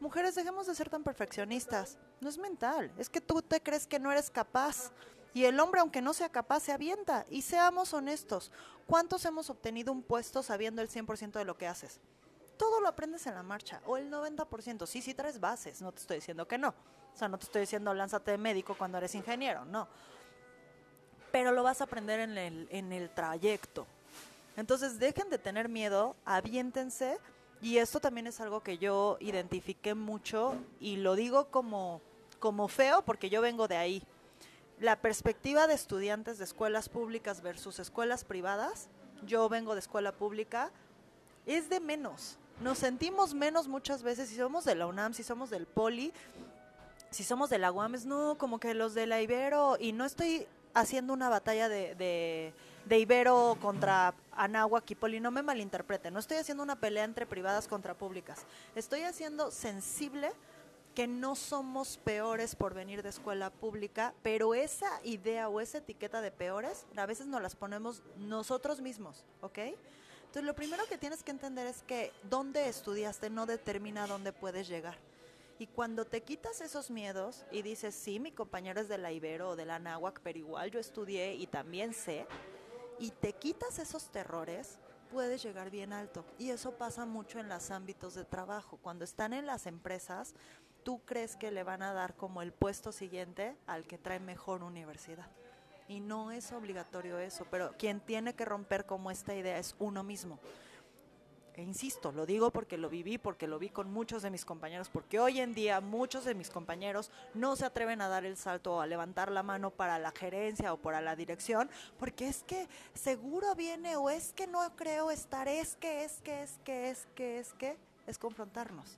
Mujeres, dejemos de ser tan perfeccionistas. No es mental, es que tú te crees que no eres capaz. Y el hombre, aunque no sea capaz, se avienta. Y seamos honestos, ¿cuántos hemos obtenido un puesto sabiendo el 100% de lo que haces? Todo lo aprendes en la marcha, o el 90%. Sí, sí traes bases, no te estoy diciendo que no. O sea, no te estoy diciendo lánzate de médico cuando eres ingeniero, no. Pero lo vas a aprender en el, en el trayecto. Entonces, dejen de tener miedo, aviéntense y esto también es algo que yo identifiqué mucho y lo digo como, como feo porque yo vengo de ahí. La perspectiva de estudiantes de escuelas públicas versus escuelas privadas, yo vengo de escuela pública, es de menos. Nos sentimos menos muchas veces si somos de la UNAM, si somos del Poli, si somos de la UAM, es no, como que los de la Ibero, y no estoy haciendo una batalla de de Ibero contra Anáhuac y no me malinterprete, no estoy haciendo una pelea entre privadas contra públicas, estoy haciendo sensible que no somos peores por venir de escuela pública, pero esa idea o esa etiqueta de peores a veces nos las ponemos nosotros mismos, ¿ok? Entonces lo primero que tienes que entender es que dónde estudiaste no determina dónde puedes llegar. Y cuando te quitas esos miedos y dices, sí, mi compañero es de la Ibero o de la Anáhuac, pero igual yo estudié y también sé, y te quitas esos terrores, puedes llegar bien alto. Y eso pasa mucho en los ámbitos de trabajo. Cuando están en las empresas, tú crees que le van a dar como el puesto siguiente al que trae mejor universidad. Y no es obligatorio eso, pero quien tiene que romper como esta idea es uno mismo. E insisto, lo digo porque lo viví, porque lo vi con muchos de mis compañeros, porque hoy en día muchos de mis compañeros no se atreven a dar el salto o a levantar la mano para la gerencia o para la dirección, porque es que seguro viene o es que no creo estar, es que, es que, es que, es que, es que, es confrontarnos.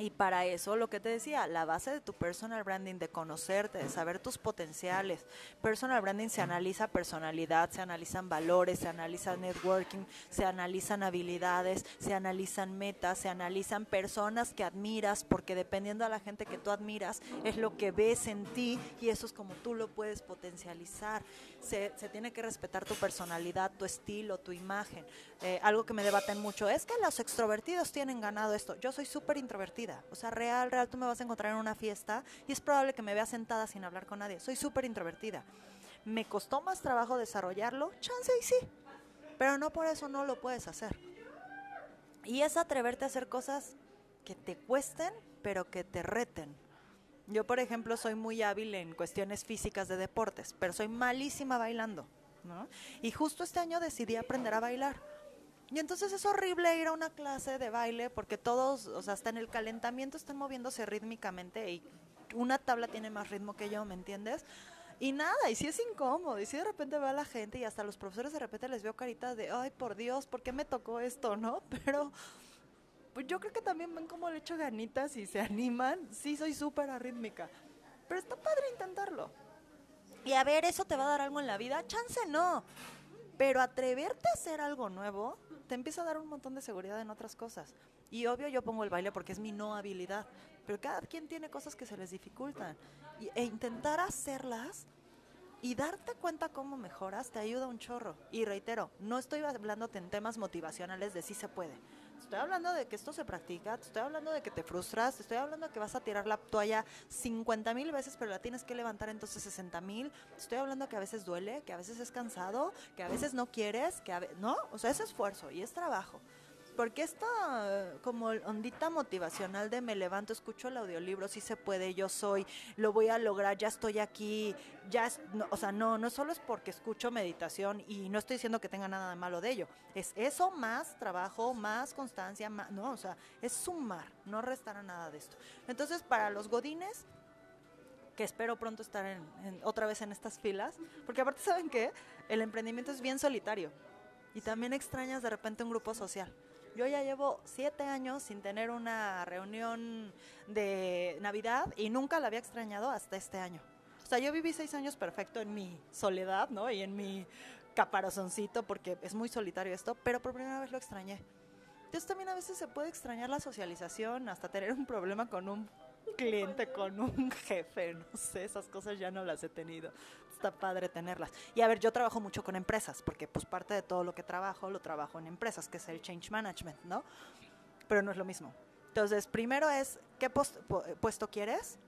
Y para eso, lo que te decía, la base de tu personal branding, de conocerte, de saber tus potenciales. Personal branding se analiza personalidad, se analizan valores, se analiza networking, se analizan habilidades, se analizan metas, se analizan personas que admiras, porque dependiendo de la gente que tú admiras, es lo que ves en ti y eso es como tú lo puedes potencializar. Se, se tiene que respetar tu personalidad, tu estilo, tu imagen. Eh, algo que me debaten mucho es que los extrovertidos tienen ganado esto. Yo soy súper introvertida o sea, real, real, tú me vas a encontrar en una fiesta y es probable que me vea sentada sin hablar con nadie. Soy súper introvertida. ¿Me costó más trabajo desarrollarlo? Chance y sí. Pero no por eso no lo puedes hacer. Y es atreverte a hacer cosas que te cuesten, pero que te reten. Yo, por ejemplo, soy muy hábil en cuestiones físicas de deportes, pero soy malísima bailando. ¿no? Y justo este año decidí aprender a bailar y entonces es horrible ir a una clase de baile porque todos, o sea, hasta en el calentamiento están moviéndose rítmicamente y una tabla tiene más ritmo que yo, ¿me entiendes? Y nada, y si es incómodo, y si de repente va la gente y hasta los profesores de repente les veo caritas de, ay, por Dios, ¿por qué me tocó esto, no? Pero pues yo creo que también ven como le echo ganitas y se animan. Sí, soy súper arrítmica, pero está padre intentarlo. Y a ver, ¿eso te va a dar algo en la vida? Chance no. Pero atreverte a hacer algo nuevo, te empieza a dar un montón de seguridad en otras cosas. Y obvio yo pongo el baile porque es mi no habilidad, pero cada quien tiene cosas que se les dificultan. e intentar hacerlas y darte cuenta cómo mejoras te ayuda un chorro. Y reitero, no estoy hablándote en temas motivacionales de si se puede. Estoy hablando de que esto se practica, te estoy hablando de que te frustras, te estoy hablando de que vas a tirar la toalla 50 mil veces, pero la tienes que levantar entonces 60 mil. Estoy hablando que a veces duele, que a veces es cansado, que a veces no quieres, que a veces, no, o sea, es esfuerzo y es trabajo. Porque esta como ondita motivacional de me levanto, escucho el audiolibro, sí se puede, yo soy, lo voy a lograr, ya estoy aquí, ya, es, o sea, no, no solo es porque escucho meditación y no estoy diciendo que tenga nada de malo de ello, es eso más trabajo, más constancia, más, no, o sea, es sumar, no restar nada de esto. Entonces, para los godines, que espero pronto estar en, otra vez en estas filas, porque aparte, ¿saben qué? El emprendimiento es bien solitario y también extrañas de repente un grupo social. Yo ya llevo siete años sin tener una reunión de Navidad y nunca la había extrañado hasta este año. O sea, yo viví seis años perfecto en mi soledad, ¿no? Y en mi caparazoncito, porque es muy solitario esto, pero por primera vez lo extrañé. Entonces también a veces se puede extrañar la socialización, hasta tener un problema con un cliente, con un jefe, no sé, esas cosas ya no las he tenido está padre tenerlas. Y a ver, yo trabajo mucho con empresas, porque pues parte de todo lo que trabajo lo trabajo en empresas, que es el change management, ¿no? Pero no es lo mismo. Entonces, primero es, ¿qué puesto quieres?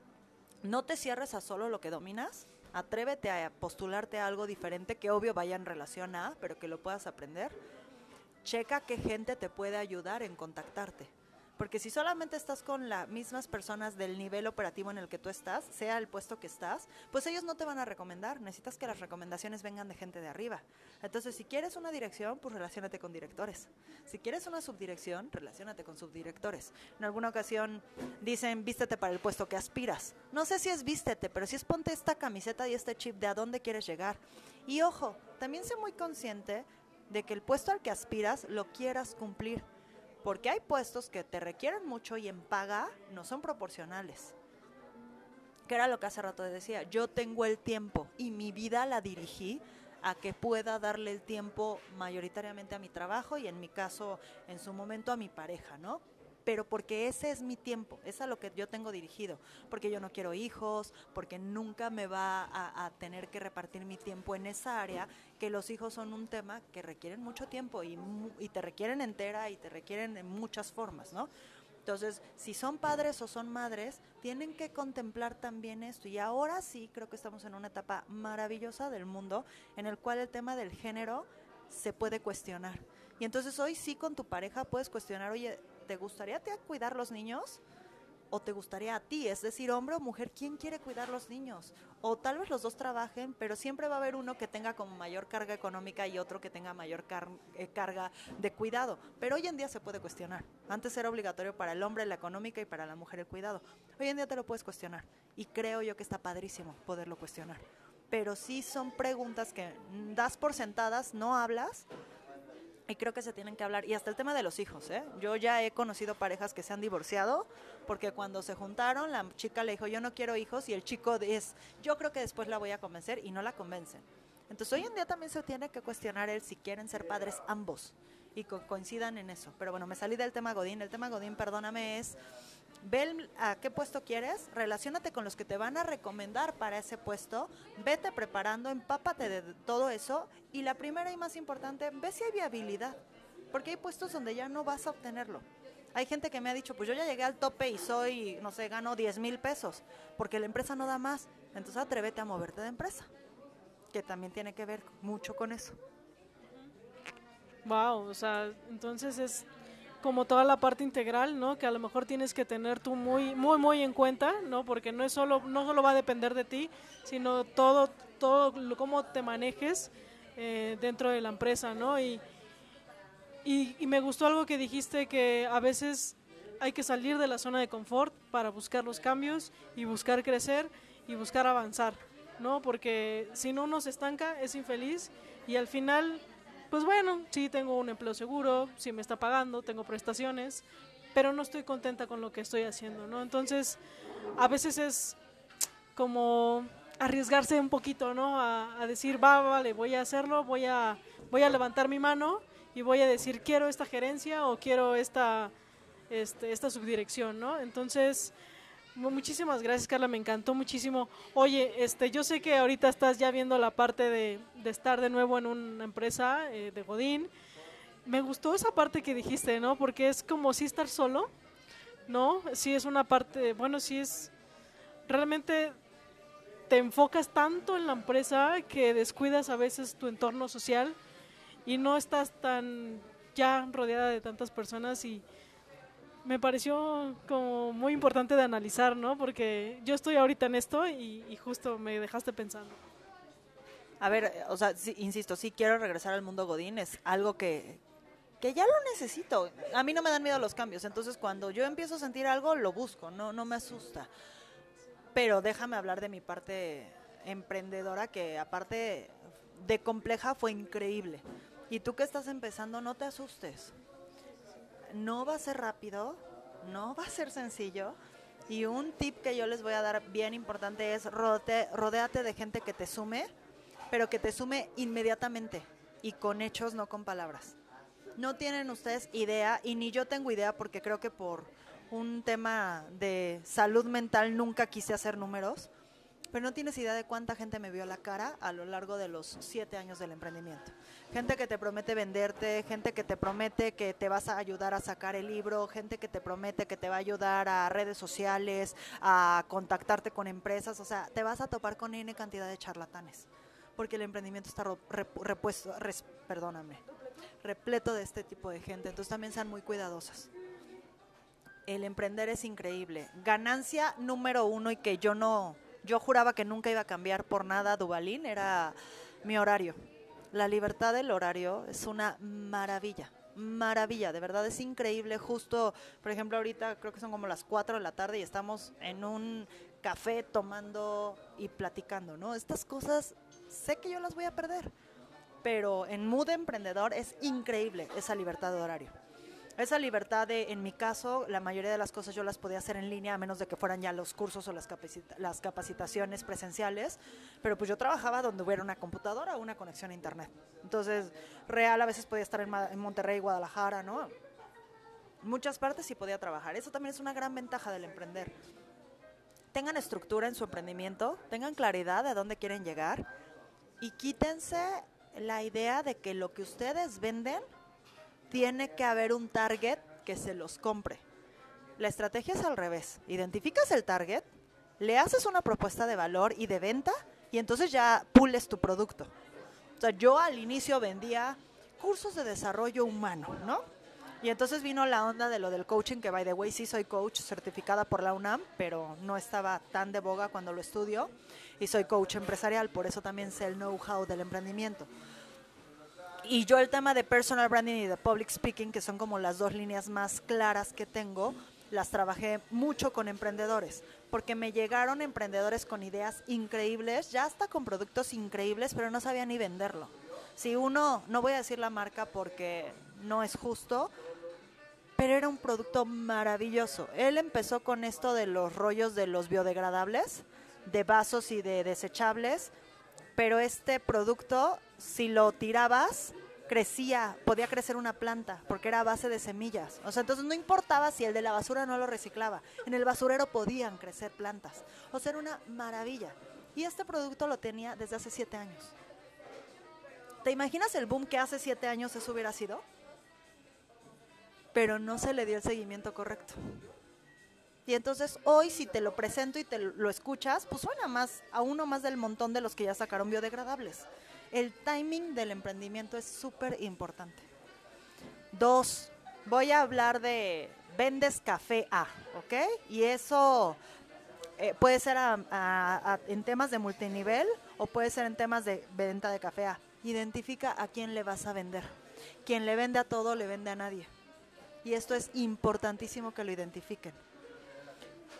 No te cierres a solo lo que dominas. Atrévete a postularte a algo diferente que obvio vaya en relación a, pero que lo puedas aprender. Checa qué gente te puede ayudar en contactarte porque si solamente estás con las mismas personas del nivel operativo en el que tú estás, sea el puesto que estás, pues ellos no te van a recomendar. Necesitas que las recomendaciones vengan de gente de arriba. Entonces, si quieres una dirección, pues relacionate con directores. Si quieres una subdirección, relacionate con subdirectores. En alguna ocasión dicen, vístete para el puesto que aspiras. No sé si es vístete, pero si es ponte esta camiseta y este chip de a dónde quieres llegar. Y ojo, también sé muy consciente de que el puesto al que aspiras lo quieras cumplir porque hay puestos que te requieren mucho y en paga no son proporcionales. Que era lo que hace rato decía, yo tengo el tiempo y mi vida la dirigí a que pueda darle el tiempo mayoritariamente a mi trabajo y en mi caso, en su momento, a mi pareja, ¿no? Pero porque ese es mi tiempo, es a lo que yo tengo dirigido, porque yo no quiero hijos, porque nunca me va a, tener que repartir mi tiempo en esa área, que los hijos son un tema que requieren mucho tiempo y, y te requieren entera y te requieren de muchas formas, ¿no? Entonces, si son padres o son madres, tienen que contemplar también esto. Y ahora sí, creo que estamos en una etapa maravillosa del mundo en el cual el tema del género se puede cuestionar. Y entonces hoy sí con tu pareja puedes cuestionar, oye, ¿te gustaría te cuidar los niños? ¿O te gustaría a ti? Es decir, hombre o mujer, ¿quién quiere cuidar los niños? O tal vez los dos trabajen, pero siempre va a haber uno que tenga como mayor carga económica y otro que tenga mayor eh, carga de cuidado. Pero hoy en día se puede cuestionar. Antes era obligatorio para el hombre la económica y para la mujer el cuidado. Hoy en día te lo puedes cuestionar. Y creo yo que está padrísimo poderlo cuestionar. Pero sí son preguntas que das por sentadas, no hablas, y creo que se tienen que hablar. Y hasta el tema de los hijos, ¿eh? Yo ya he conocido parejas que se han divorciado porque cuando se juntaron la chica le dijo yo no quiero hijos y el chico es yo creo que después la voy a convencer y no la convencen. Entonces hoy en día también se tiene que cuestionar el si quieren ser padres ambos y coincidan en eso. Pero bueno, me salí del tema Godín. El tema Godín, perdóname, es ve a qué puesto quieres, relacionate con los que te van a recomendar para ese puesto, vete preparando, empápate de todo eso y la primera y más importante, ve si hay viabilidad, porque hay puestos donde ya no vas a obtenerlo. Hay gente que me ha dicho, pues yo ya llegué al tope y soy, no sé, gano 10 mil pesos, porque la empresa no da más. Entonces atrévete a moverte de empresa, que también tiene que ver mucho con eso. Wow, o sea, entonces es como toda la parte integral, ¿no? Que a lo mejor tienes que tener tú muy, muy, muy en cuenta, ¿no? Porque no es solo, no solo va a depender de ti, sino todo, todo cómo te manejes eh, dentro de la empresa, ¿no? Y, y, y, me gustó algo que dijiste que a veces hay que salir de la zona de confort para buscar los cambios y buscar crecer y buscar avanzar, ¿no? Porque si no uno se estanca, es infeliz y al final pues bueno, sí tengo un empleo seguro, sí me está pagando, tengo prestaciones, pero no estoy contenta con lo que estoy haciendo, ¿no? Entonces, a veces es como arriesgarse un poquito, ¿no? A, decir, va, vale, voy a hacerlo, voy a, voy a levantar mi mano y voy a decir, quiero esta gerencia o quiero esta, este, esta subdirección, ¿no? Entonces, Muchísimas gracias, Carla, me encantó muchísimo. Oye, este, yo sé que ahorita estás ya viendo la parte de, estar de nuevo en una empresa eh, de Godín. Me gustó esa parte que dijiste, ¿no? Porque es como si estar solo, ¿no? Sí es una parte, bueno, sí es, realmente te enfocas tanto en la empresa que descuidas a veces tu entorno social y no estás tan ya rodeada de tantas personas y me pareció como muy importante de analizar, ¿no? Porque yo estoy ahorita en esto y, y justo me dejaste pensando. A ver, o sea, insisto, sí quiero regresar al mundo Godín, es algo que, que ya lo necesito. A mí no me dan miedo los cambios, entonces cuando yo empiezo a sentir algo, lo busco, no, no me asusta. Pero déjame hablar de mi parte emprendedora, que aparte de compleja fue increíble. Y tú que estás empezando, no te asustes. No va a ser rápido, no va a ser sencillo. Y un tip que yo les voy a dar bien importante es rodeate, rodeate de gente que te sume, pero que te sume inmediatamente y con hechos, no con palabras. No tienen ustedes idea, y ni yo tengo idea porque creo que por un tema de salud mental nunca quise hacer números, pero no tienes idea de cuánta gente me vio la cara a lo largo de los siete años del emprendimiento. Gente que te promete venderte, gente que te promete que te vas a ayudar a sacar el libro, gente que te promete que te va a ayudar a redes sociales, a contactarte con empresas, o sea, te vas a topar con N cantidad de charlatanes, porque el emprendimiento está repuesto, perdóname, repleto de este tipo de gente, entonces también sean muy cuidadosas el emprender es increíble. Ganancia número uno y que yo no, yo juraba que nunca iba a cambiar por nada Dubalín, era mi horario. La libertad del horario es una maravilla, maravilla, de verdad es increíble. Justo, por ejemplo, ahorita creo que son como las 4 de la tarde y estamos en un café tomando y platicando, ¿no? Estas cosas sé que yo las voy a perder, pero en mood emprendedor es increíble esa libertad de horario esa libertad de, en mi caso, la mayoría de las cosas yo las podía hacer en línea, a menos de que fueran ya los cursos o las, las capacitaciones presenciales, pero pues yo trabajaba donde hubiera una computadora o una conexión a internet. Entonces, real a veces podía estar en, en Monterrey, Guadalajara, ¿no? Muchas partes sí podía trabajar. Eso también es una gran ventaja del emprender. Tengan estructura en su emprendimiento, tengan claridad de dónde quieren llegar y quítense la idea de que lo que ustedes venden tiene que haber un target que se los compre. La estrategia es al revés. Identificas el target, le haces una propuesta de valor y de venta y entonces ya pules tu producto. O sea, yo al inicio vendía cursos de desarrollo humano, ¿no? Y entonces vino la onda de lo del coaching, que by the way sí soy coach certificada por la UNAM, pero no estaba tan de boga cuando lo estudio. Y soy coach empresarial, por eso también sé el know-how del emprendimiento y yo el tema de personal branding y de public speaking, que son como las dos líneas más claras que tengo, las trabajé mucho con emprendedores, porque me llegaron emprendedores con ideas increíbles, ya hasta con productos increíbles, pero no sabían ni venderlo. Si uno, no voy a decir la marca porque no es justo, pero era un producto maravilloso. Él empezó con esto de los rollos de los biodegradables, de vasos y de desechables, pero este producto, si lo tirabas, crecía, podía crecer una planta, porque era a base de semillas. O sea, entonces no importaba si el de la basura no lo reciclaba. En el basurero podían crecer plantas. O sea, era una maravilla. Y este producto lo tenía desde hace siete años. ¿Te imaginas el boom que hace siete años eso hubiera sido? Pero no se le dio el seguimiento correcto. Y entonces hoy si te lo presento y te lo escuchas, pues suena más a uno más del montón de los que ya sacaron biodegradables. El timing del emprendimiento es súper importante. Dos, voy a hablar de vendes café A, ¿ok? Y eso eh, puede ser en temas de multinivel o puede ser en temas de venta de café A. Identifica a quién le vas a vender. Quien le vende a todo, le vende a nadie. Y esto es importantísimo que lo identifiquen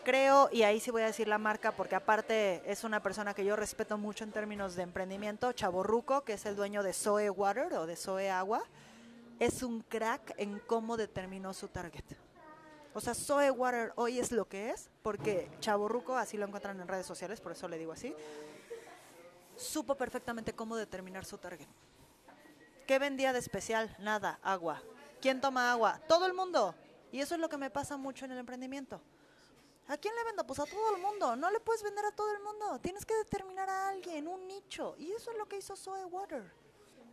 creo, y ahí sí voy a decir la marca, porque aparte es una persona que yo respeto mucho en términos de emprendimiento, Chaborruco, que es el dueño de Zoe Water o de Zoe Agua, es un crack en cómo determinó su target. O sea, Zoe Water hoy es lo que es, porque Chaborruco, así lo encuentran en redes sociales, por eso le digo así, supo perfectamente cómo determinar su target. ¿Qué vendía de especial? Nada, agua. ¿Quién toma agua? Todo el mundo. Y eso es lo que me pasa mucho en el emprendimiento. ¿A quién le vendo? Pues a todo el mundo. No le puedes vender a todo el mundo. Tienes que determinar a alguien, un nicho. Y eso es lo que hizo Zoe Water.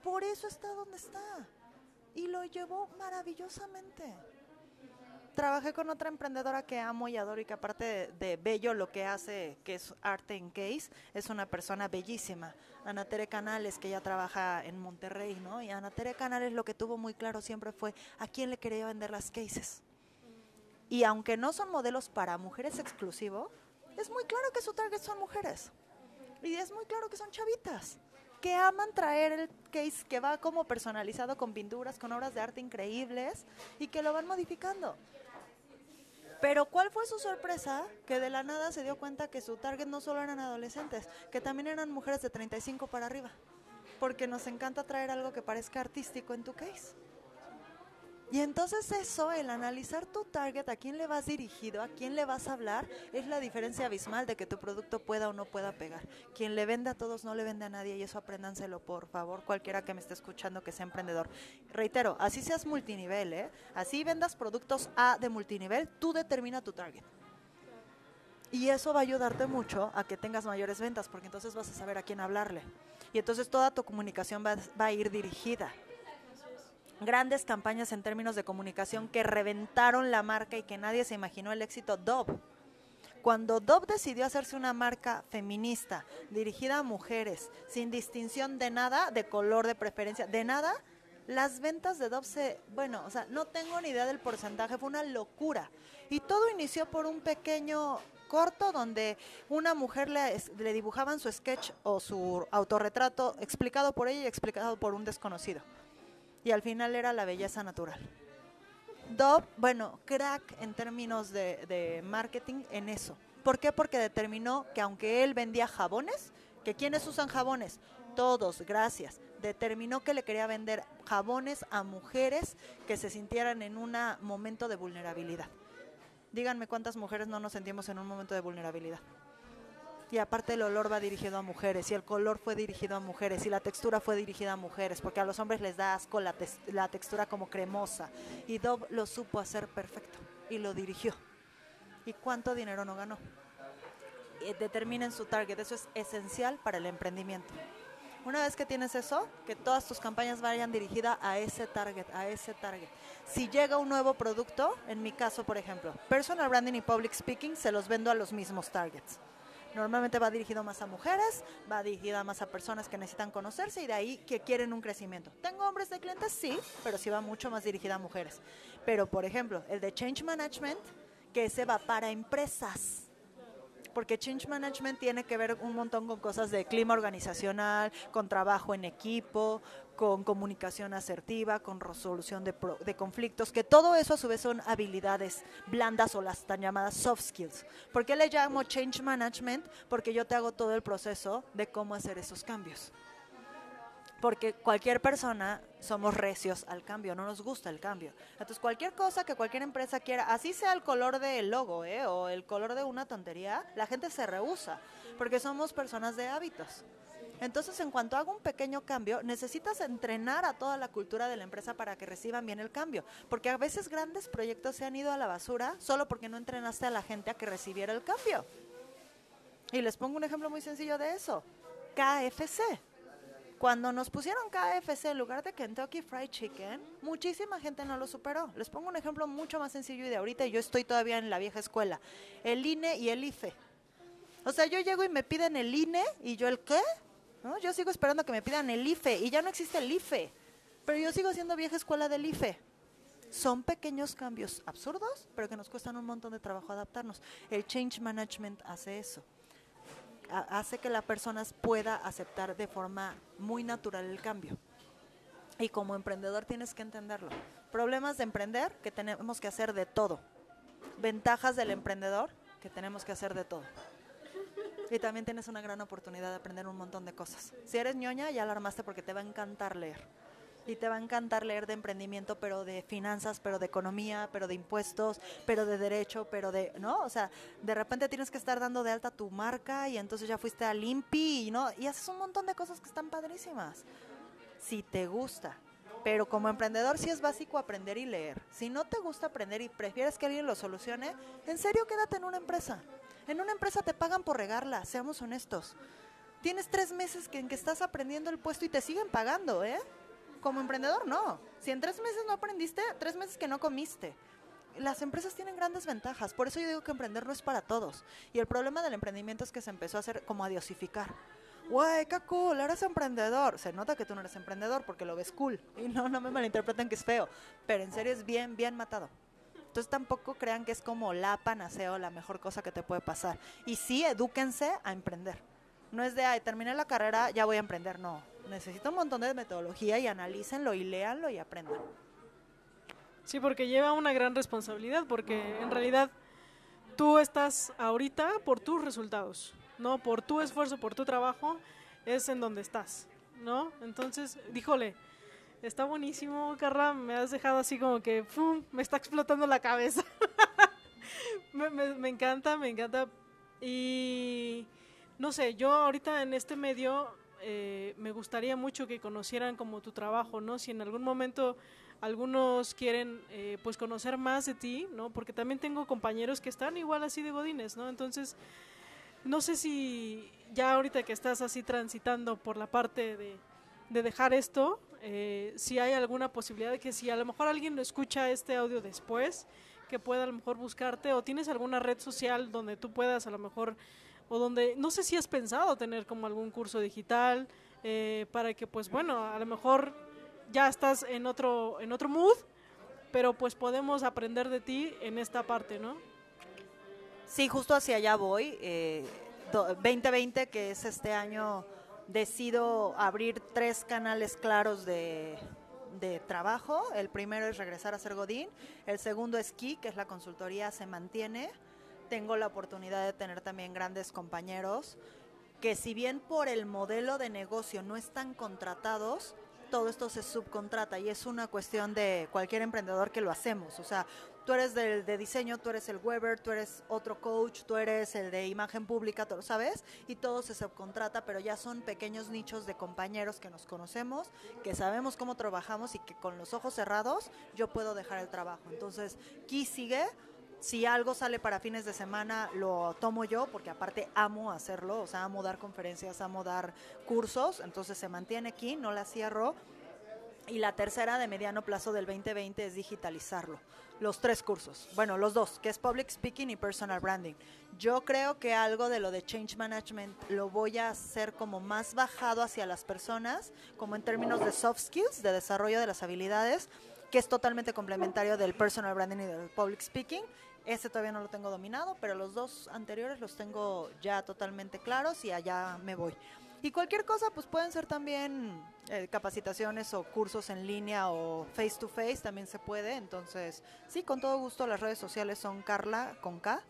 Por eso está donde está. Y lo llevó maravillosamente. trabajé con otra emprendedora que amo y adoro y que aparte de, bello lo que hace, que es arte en case, es una persona bellísima. Ana Tere Canales, que ya trabaja en Monterrey, ¿no? Y Ana Tere Canales lo que tuvo muy claro siempre fue a quién le quería vender las cases. Y aunque no son modelos para mujeres exclusivo, es muy claro que su target son mujeres. Y es muy claro que son chavitas que aman traer el case que va como personalizado con pinturas, con obras de arte increíbles y que lo van modificando. Pero ¿cuál fue su sorpresa? Que de la nada se dio cuenta que su target no solo eran adolescentes, que también eran mujeres de 35 para arriba. Porque nos encanta traer algo que parezca artístico en tu case. Y entonces eso, el analizar tu target, a quién le vas dirigido, a quién le vas a hablar, es la diferencia abismal de que tu producto pueda o no pueda pegar. Quien le vende a todos no le vende a nadie y eso apréndanselo por favor, cualquiera que me esté escuchando que sea emprendedor. Reitero, así seas multinivel, ¿eh? así vendas productos A de multinivel, tú determina tu target. Y eso va a ayudarte mucho a que tengas mayores ventas, porque entonces vas a saber a quién hablarle. Y entonces toda tu comunicación va, va a ir dirigida grandes campañas en términos de comunicación que reventaron la marca y que nadie se imaginó el éxito Dove. Cuando Dove decidió hacerse una marca feminista, dirigida a mujeres, sin distinción de nada, de color, de preferencia, de nada, las ventas de Dove se, bueno, o sea, no tengo ni idea del porcentaje, fue una locura. Y todo inició por un pequeño corto donde una mujer le, le dibujaban su sketch o su autorretrato explicado por ella y explicado por un desconocido y al final era la belleza natural. Dove, bueno, crack en términos de, marketing en eso. ¿Por qué? Porque determinó que aunque él vendía jabones, que quienes usan jabones, todos, gracias, determinó que le quería vender jabones a mujeres que se sintieran en un momento de vulnerabilidad. Díganme cuántas mujeres no nos sentimos en un momento de vulnerabilidad y aparte el olor va dirigido a mujeres y el color fue dirigido a mujeres y la textura fue dirigida a mujeres porque a los hombres les da asco la, textura como cremosa y Dove lo supo hacer perfecto y lo dirigió. ¿Y cuánto dinero no ganó? determinen su target, eso es esencial para el emprendimiento. Una vez que tienes eso, que todas tus campañas vayan dirigidas a ese target, a ese target. Si llega un nuevo producto, en mi caso, por ejemplo, personal branding y public speaking, se los vendo a los mismos targets. Normalmente va dirigido más a mujeres, va dirigida más a personas que necesitan conocerse y de ahí que quieren un crecimiento. ¿Tengo hombres de clientes? Sí, pero sí va mucho más dirigida a mujeres. Pero, por ejemplo, el de Change Management, que ese va para empresas porque change management tiene que ver un montón con cosas de clima organizacional, con trabajo en equipo, con comunicación asertiva, con resolución de, de, conflictos, que todo eso a su vez son habilidades blandas o las tan llamadas soft skills. ¿Por qué le llamo change management? Porque yo te hago todo el proceso de cómo hacer esos cambios porque cualquier persona somos recios al cambio, no nos gusta el cambio. Entonces, cualquier cosa que cualquier empresa quiera, así sea el color del logo ¿eh? o el color de una tontería, la gente se rehúsa, porque somos personas de hábitos. Entonces, en cuanto hago un pequeño cambio, necesitas entrenar a toda la cultura de la empresa para que reciban bien el cambio, porque a veces grandes proyectos se han ido a la basura solo porque no entrenaste a la gente a que recibiera el cambio. Y les pongo un ejemplo muy sencillo de eso. KFC cuando nos pusieron KFC en lugar de Kentucky Fried Chicken, muchísima gente no lo superó. Les pongo un ejemplo mucho más sencillo y de ahorita yo estoy todavía en la vieja escuela. El INE y el IFE. O sea, yo llego y me piden el INE y yo el qué? ¿No? Yo sigo esperando que me pidan el IFE y ya no existe el IFE. Pero yo sigo siendo vieja escuela del IFE. Son pequeños cambios absurdos, pero que nos cuestan un montón de trabajo adaptarnos. El change management hace eso hace que la persona pueda aceptar de forma muy natural el cambio. Y como emprendedor tienes que entenderlo. Problemas de emprender, que tenemos que hacer de todo. Ventajas del emprendedor, que tenemos que hacer de todo. Y también tienes una gran oportunidad de aprender un montón de cosas. Si eres ñoña, ya la armaste porque te va a encantar leer y te va a encantar leer de emprendimiento, pero de finanzas, pero de economía, pero de impuestos, pero de derecho, pero de, ¿no? O sea, de repente tienes que estar dando de alta tu marca y entonces ya fuiste al INPI, ¿no? Y haces un montón de cosas que están padrísimas. Si te gusta. Pero como emprendedor sí es básico aprender y leer. Si no te gusta aprender y prefieres que alguien lo solucione, en serio quédate en una empresa. En una empresa te pagan por regarla, seamos honestos. Tienes tres meses en que estás aprendiendo el puesto y te siguen pagando, ¿eh? Como emprendedor, no. Si en tres meses no aprendiste, tres meses que no comiste. las empresas tienen grandes ventajas. Por eso yo digo que emprender no es para todos. Y el problema del emprendimiento es que se empezó a hacer como a diosificar. Güey, qué cool, eres emprendedor. Se nota que tú no eres emprendedor porque lo ves cool. Y no, no me malinterpreten que es feo. Pero en serio es bien, bien matado. Entonces tampoco crean que es como la panacea o la mejor cosa que te puede pasar. Y sí, edúquense a emprender. No es de, ay, terminé la carrera, ya voy a emprender. No, necesito un montón de metodología y analícenlo y léanlo y aprendan. Sí, porque lleva una gran responsabilidad, porque en realidad tú estás ahorita por tus resultados, ¿no? Por tu esfuerzo, por tu trabajo, es en donde estás, ¿no? Entonces, díjole, está buenísimo, Carla, me has dejado así como que, ¡pum!, me está explotando la cabeza. me, me encanta, me encanta. Y no sé, yo ahorita en este medio eh, me gustaría mucho que conocieran como tu trabajo, ¿no? Si en algún momento algunos quieren eh, pues conocer más de ti, ¿no? Porque también tengo compañeros que están igual así de godines, ¿no? Entonces, no sé si ya ahorita que estás así transitando por la parte de, dejar esto, eh, si hay alguna posibilidad de que si a lo mejor alguien escucha este audio después, que pueda a lo mejor buscarte o tienes alguna red social donde tú puedas a lo mejor o donde no sé si has pensado tener como algún curso digital eh, para que pues bueno a lo mejor ya estás en otro en otro mood pero pues podemos aprender de ti en esta parte no sí justo hacia allá voy eh, 2020 que es este año decido abrir tres canales claros de de trabajo. El primero es regresar a ser Godín. El segundo es Ki, que es la consultoría, se mantiene tengo la oportunidad de tener también grandes compañeros que si bien por el modelo de negocio no están contratados, todo esto se subcontrata y es una cuestión de cualquier emprendedor que lo hacemos. O sea, tú eres del de diseño, tú eres el Weber, tú eres otro coach, tú eres el de imagen pública, tú lo sabes, y todo se subcontrata, pero ya son pequeños nichos de compañeros que nos conocemos, que sabemos cómo trabajamos y que con los ojos cerrados yo puedo dejar el trabajo. Entonces, aquí sigue si algo sale para fines de semana, lo tomo yo, porque aparte amo hacerlo, o sea, amo dar conferencias, amo dar cursos, entonces se mantiene aquí, no la cierro. Y la tercera de mediano plazo del 2020 es digitalizarlo. Los tres cursos, bueno, los dos, que es Public Speaking y Personal Branding. Yo creo que algo de lo de Change Management lo voy a hacer como más bajado hacia las personas, como en términos de soft skills, de desarrollo de las habilidades, que es totalmente complementario del Personal Branding y del Public Speaking este todavía no lo tengo dominado, pero los dos anteriores los tengo ya totalmente claros y allá me voy. Y cualquier cosa, pues pueden ser también eh, capacitaciones o cursos en línea o face to face, también se puede. Entonces, sí, con todo gusto, las redes sociales son Carla con K,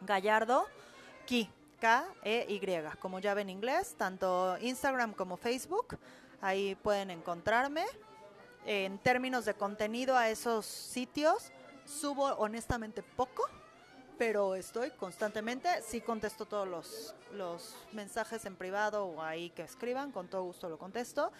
Gallardo, Ki, K-E-Y, como llave en inglés, tanto Instagram como Facebook. Ahí pueden encontrarme. En términos de contenido a esos sitios, Subo honestamente poco, pero estoy constantemente, sí contesto todos los, los mensajes en privado o ahí que escriban, con todo gusto lo contesto.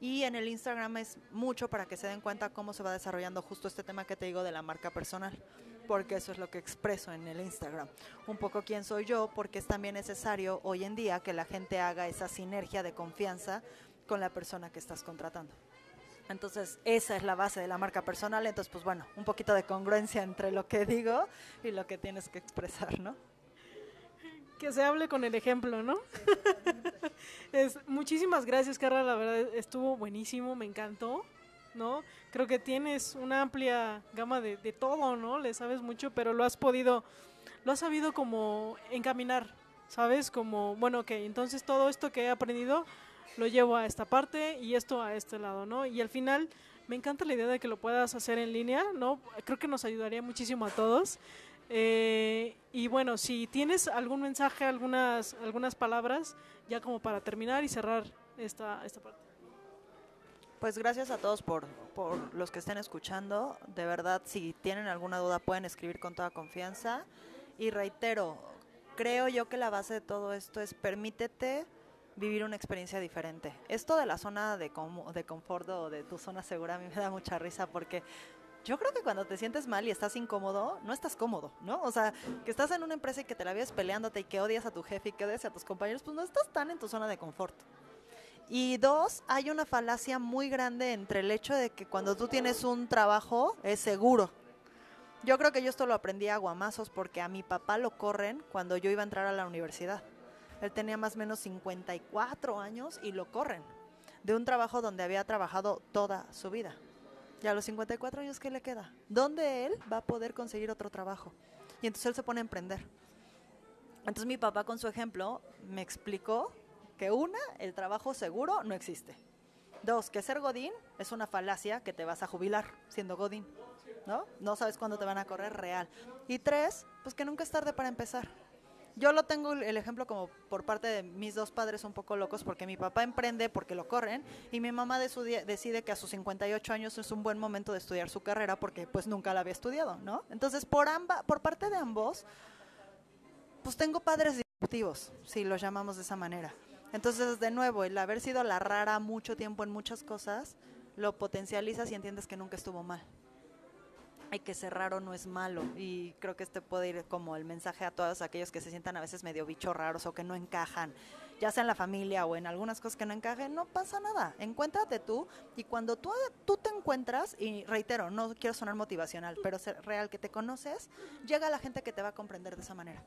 Y en el Instagram es mucho para que se den cuenta cómo se va desarrollando justo este tema que te digo de la marca personal, porque eso es lo que expreso en el Instagram. Un poco quién soy yo, porque es también necesario hoy en día que la gente haga esa sinergia de confianza con la persona que estás contratando. Entonces, esa es la base de la marca personal. Entonces, pues bueno, un poquito de congruencia entre lo que digo y lo que tienes que expresar, ¿no? Que se hable con el ejemplo, ¿no? es, muchísimas gracias, Carla. La verdad, estuvo buenísimo, me encantó, ¿no? Creo que tienes una amplia gama de, de todo, ¿no? Le sabes mucho, pero lo has podido, lo has sabido como encaminar, ¿sabes? Como, bueno, ok, entonces todo esto que he aprendido lo llevo a esta parte y esto a este lado, ¿no? Y al final me encanta la idea de que lo puedas hacer en línea, ¿no? Creo que nos ayudaría muchísimo a todos. Eh, y bueno, si tienes algún mensaje, algunas, algunas palabras, ya como para terminar y cerrar esta, esta parte. Pues gracias a todos por, por los que estén escuchando. De verdad, si tienen alguna duda pueden escribir con toda confianza. Y reitero, creo yo que la base de todo esto es permítete vivir una experiencia diferente. Esto de la zona de, de confort o de tu zona segura a mí me da mucha risa porque yo creo que cuando te sientes mal y estás incómodo, no estás cómodo, ¿no? O sea, que estás en una empresa y que te la vives peleándote y que odias a tu jefe y que odias a tus compañeros, pues no estás tan en tu zona de confort. Y dos, hay una falacia muy grande entre el hecho de que cuando tú tienes un trabajo es seguro. Yo creo que yo esto lo aprendí a guamazos porque a mi papá lo corren cuando yo iba a entrar a la universidad. Él tenía más o menos 54 años y lo corren de un trabajo donde había trabajado toda su vida. Y a los 54 años, ¿qué le queda? ¿Dónde él va a poder conseguir otro trabajo? Y entonces él se pone a emprender. Entonces mi papá con su ejemplo me explicó que una, el trabajo seguro no existe. Dos, que ser godín es una falacia que te vas a jubilar siendo godín. ¿No? No sabes cuándo te van a correr real. Y tres, pues que nunca es tarde para empezar. Yo lo tengo el ejemplo como por parte de mis dos padres un poco locos porque mi papá emprende porque lo corren y mi mamá decide que a sus 58 años es un buen momento de estudiar su carrera porque pues nunca la había estudiado, ¿no? Entonces por amba, por parte de ambos pues tengo padres disruptivos, si los llamamos de esa manera. Entonces, de nuevo, el haber sido la rara mucho tiempo en muchas cosas, lo potencializas y entiendes que nunca estuvo mal. Que ser raro no es malo. Y creo que este puede ir como el mensaje a todos aquellos que se sientan a veces medio bichos raros o que no encajan, ya sea en la familia o en algunas cosas que no encajen, no pasa nada. Encuéntrate tú y cuando tú, tú te encuentras, y reitero, no quiero sonar motivacional, pero ser real que te conoces, llega la gente que te va a comprender de esa manera.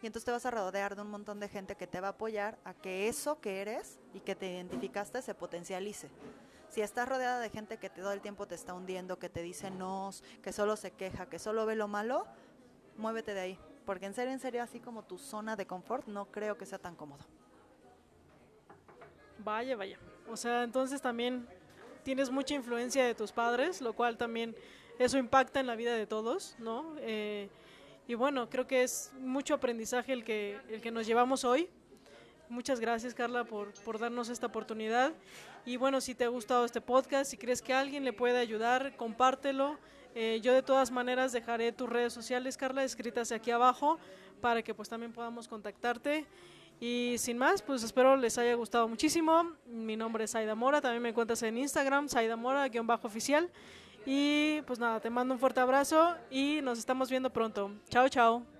Y entonces te vas a rodear de un montón de gente que te va a apoyar a que eso que eres y que te identificaste se potencialice. Si estás rodeada de gente que todo el tiempo te está hundiendo, que te dice no, que solo se queja, que solo ve lo malo, muévete de ahí. Porque en serio, en serio, así como tu zona de confort, no creo que sea tan cómodo. Vaya, vaya. O sea, entonces también tienes mucha influencia de tus padres, lo cual también eso impacta en la vida de todos, ¿no? Eh, y bueno, creo que es mucho aprendizaje el que, el que nos llevamos hoy. Muchas gracias, Carla, por, por darnos esta oportunidad. Y bueno, si te ha gustado este podcast, si crees que alguien le puede ayudar, compártelo. Eh, yo de todas maneras dejaré tus redes sociales, Carla, escritas aquí abajo, para que pues también podamos contactarte. Y sin más, pues espero les haya gustado muchísimo. Mi nombre es Saida Mora, también me encuentras en Instagram, Saida Mora-oficial. Y pues nada, te mando un fuerte abrazo y nos estamos viendo pronto. Chao, chao.